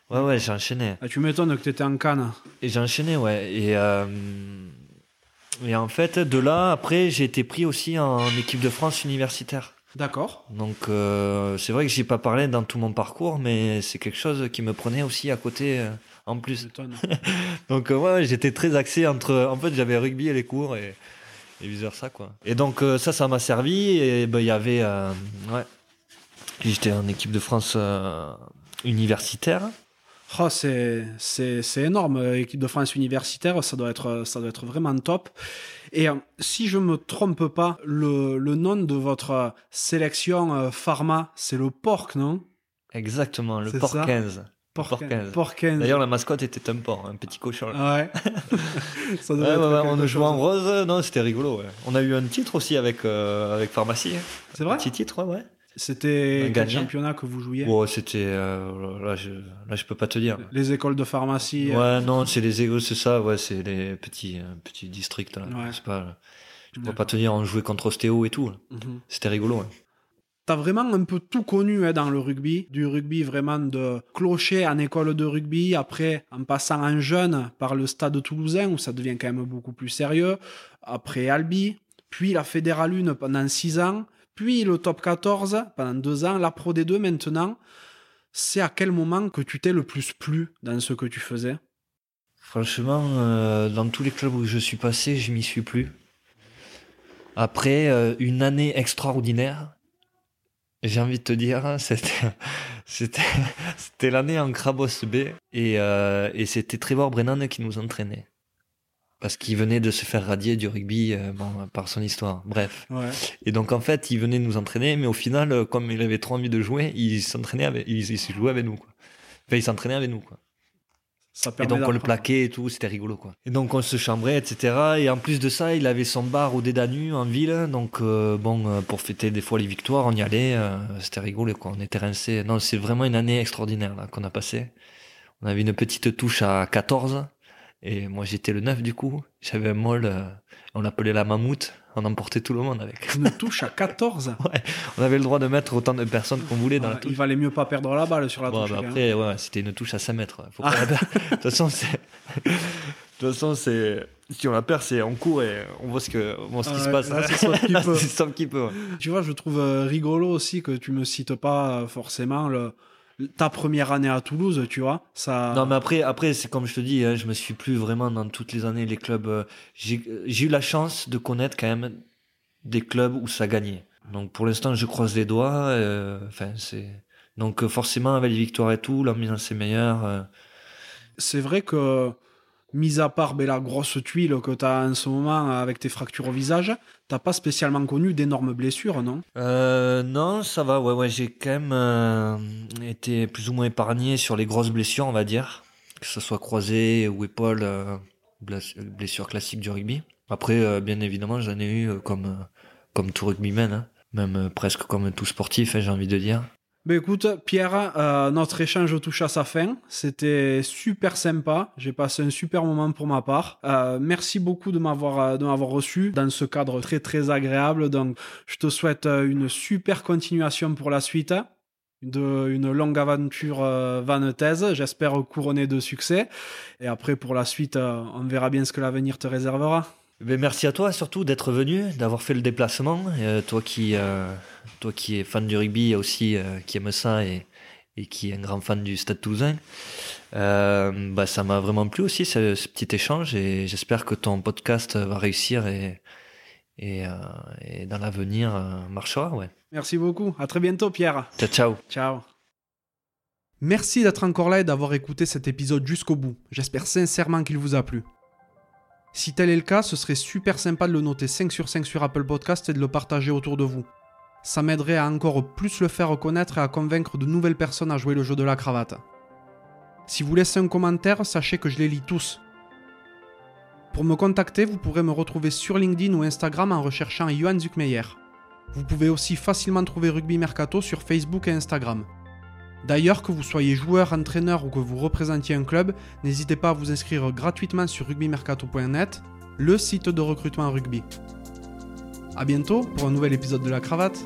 Ouais, ouais, j'ai enchaîné. ah, tu m'étonnes que tu étais en canne. Et j'ai enchaîné, ouais. Et, euh, et en fait, de là, après, j'ai été pris aussi en équipe de France universitaire. D'accord. Donc, euh, c'est vrai que j'ai pas parlé dans tout mon parcours, mais c'est quelque chose qui me prenait aussi à côté euh, en plus. Donc euh, ouais, j'étais très axé entre. En fait, j'avais rugby et les cours et, et vice versa quoi. Et donc euh, ça, ça m'a servi et ben il y avait euh, ouais. J'étais en équipe de France euh, universitaire. Oh, c'est, c'est, c'est énorme. Équipe de France universitaire, ça doit être, ça doit être vraiment top. Et euh, si je me trompe pas, le, le nom de votre sélection euh, pharma, c'est le porc, non? Exactement, le C'est port ça 15. Porc, Porc 15. Porc 15. D'ailleurs, la mascotte était un porc, un petit cochon. Ouais. ça doit Ouais, ouais, on a joué en rose, non, c'était rigolo. On a eu un titre aussi avec, euh, avec Pharmacie. C'est vrai Un petit titre, ouais. C'était Un quel championnat que vous jouiez Bon, c'était. euh, là, je, là, je peux pas te dire. Les écoles de pharmacie. euh, Ouais, non, c'est les égos, c'est ça, ouais, c'est les petits, petits districts, là. Ouais. Pas, je peux pas te dire, on jouait contre Ostéo et tout. mhm. C'était rigolo, ouais. T'as vraiment un peu tout connu hein, dans le rugby, du rugby vraiment de clocher en école de rugby, après en passant en jeune par le stade toulousain où ça devient quand même beaucoup plus sérieux, après Albi, puis la Fédérale 1 pendant 6 ans, puis le top 14 pendant 2 ans, la Pro D2 maintenant. C'est à quel moment que tu t'es le plus plu dans ce que tu faisais? Franchement, euh, dans tous les clubs où je suis passé, je m'y suis plus. Après euh, une année extraordinaire, j'ai envie de te dire, c'était, c'était, l'année en Crabos B et, euh, et c'était Trevor Brennan qui nous entraînait. Parce qu'il venait de se faire radier du rugby euh, bon, par son histoire. Bref. Ouais. Et donc en fait, il venait nous entraîner, mais au final, euh, comme il avait trop envie de jouer, il s'entraînait avec, il, il jouait avec nous, quoi. Enfin, il s'entraînait avec nous, quoi. Ça Et donc on le plaquait et tout, c'était rigolo, quoi. Et donc on se chambrait, etc. Et en plus de ça, il avait son bar au Dédanu en ville, donc euh, bon, euh, pour fêter des fois les victoires, on y allait, euh, c'était rigolo, quoi. On était rincés. Non, c'est vraiment une année extraordinaire là qu'on a passée. On avait une petite touche à 14. Et moi j'étais le 9 du coup. J'avais un euh, on l'appelait la mammouth. On emportait tout le monde avec. Une touche à 14 On avait le droit de mettre autant de personnes qu'on voulait dans la Ouais, touche. Il valait mieux pas perdre la balle sur la touche. bah même. après, ouais, c'était une touche à 5 mètres. ouais. Faut Ah. De toute façon, c'est. De toute façon, c'est. Si on la perd, c'est on court et on voit ce, que... qui Ah se ouais, passe. là, c'est qui peut. ouais. Tu vois, je trouve euh, rigolo aussi que tu me cites pas forcément le, ta première année à Toulouse, tu vois. Ça... Non, mais après, après c'est comme je te dis, hein, je me suis plus vraiment dans toutes les années les clubs. euh, J'ai j'ai eu la chance de connaître quand même des clubs où ça gagnait. Donc pour l'instant, je croise les doigts. euh, Enfin, c'est. Donc euh, forcément, avec les victoires et tout, l'ambiance est meilleure. euh, C'est vrai que, mis à part ben, la grosse tuile que tu as en ce moment avec tes fractures au visage, t'as pas spécialement connu d'énormes blessures, non? Euh, non, ça va. Ouais, j'ai quand même euh, été plus ou moins épargné sur les grosses blessures, on va dire, que ce soit croisé ou épaule, euh, bless- blessure classique du rugby. Après, euh, bien évidemment, j'en ai eu euh, comme euh, comme tout rugbyman, hein. même euh, presque comme tout sportif, hein, j'ai envie de dire. Ben écoute, Pierre, euh, notre échange touche à sa fin. C'était super sympa. J'ai passé un super moment pour ma part. Euh, merci beaucoup de m'avoir euh, de m'avoir reçu dans ce cadre très très agréable. Donc, je te souhaite une super continuation pour la suite. De, une longue aventure vanetaise, j'espère couronnée de succès. Et après, pour la suite, on verra bien ce que l'avenir te réservera. Ben merci à toi surtout d'être venu, d'avoir fait le déplacement. Euh, toi qui euh, toi qui es fan du rugby aussi, euh, qui aime ça et, et, qui est un grand fan du Stade Toulousain. bah ça m'a vraiment plu aussi ce, petit échange et j'espère que ton podcast va réussir et et, et dans l'avenir marchera. Ouais. Merci beaucoup. À très bientôt, Pierre. Ciao ciao. Ciao. Merci d'être encore là et d'avoir écouté cet épisode jusqu'au bout. J'espère sincèrement qu'il vous a plu. Si tel est le cas, ce serait super sympa de le noter 5 sur 5 sur Apple Podcast et de le partager autour de vous. Ça m'aiderait à encore plus le faire connaître et à convaincre de nouvelles personnes à jouer le jeu de la cravate. Si vous laissez un commentaire, sachez que je les lis tous. Pour me contacter, vous pourrez me retrouver sur LinkedIn ou Instagram en recherchant Johan Zuckmeyer. Vous pouvez aussi facilement trouver Rugby Mercato sur Facebook et Instagram. D'ailleurs, que vous soyez joueur, entraîneur ou que vous représentiez un club, n'hésitez pas à vous inscrire gratuitement sur rugbymercato.net, le site de recrutement rugby. A bientôt pour un nouvel épisode de la cravate.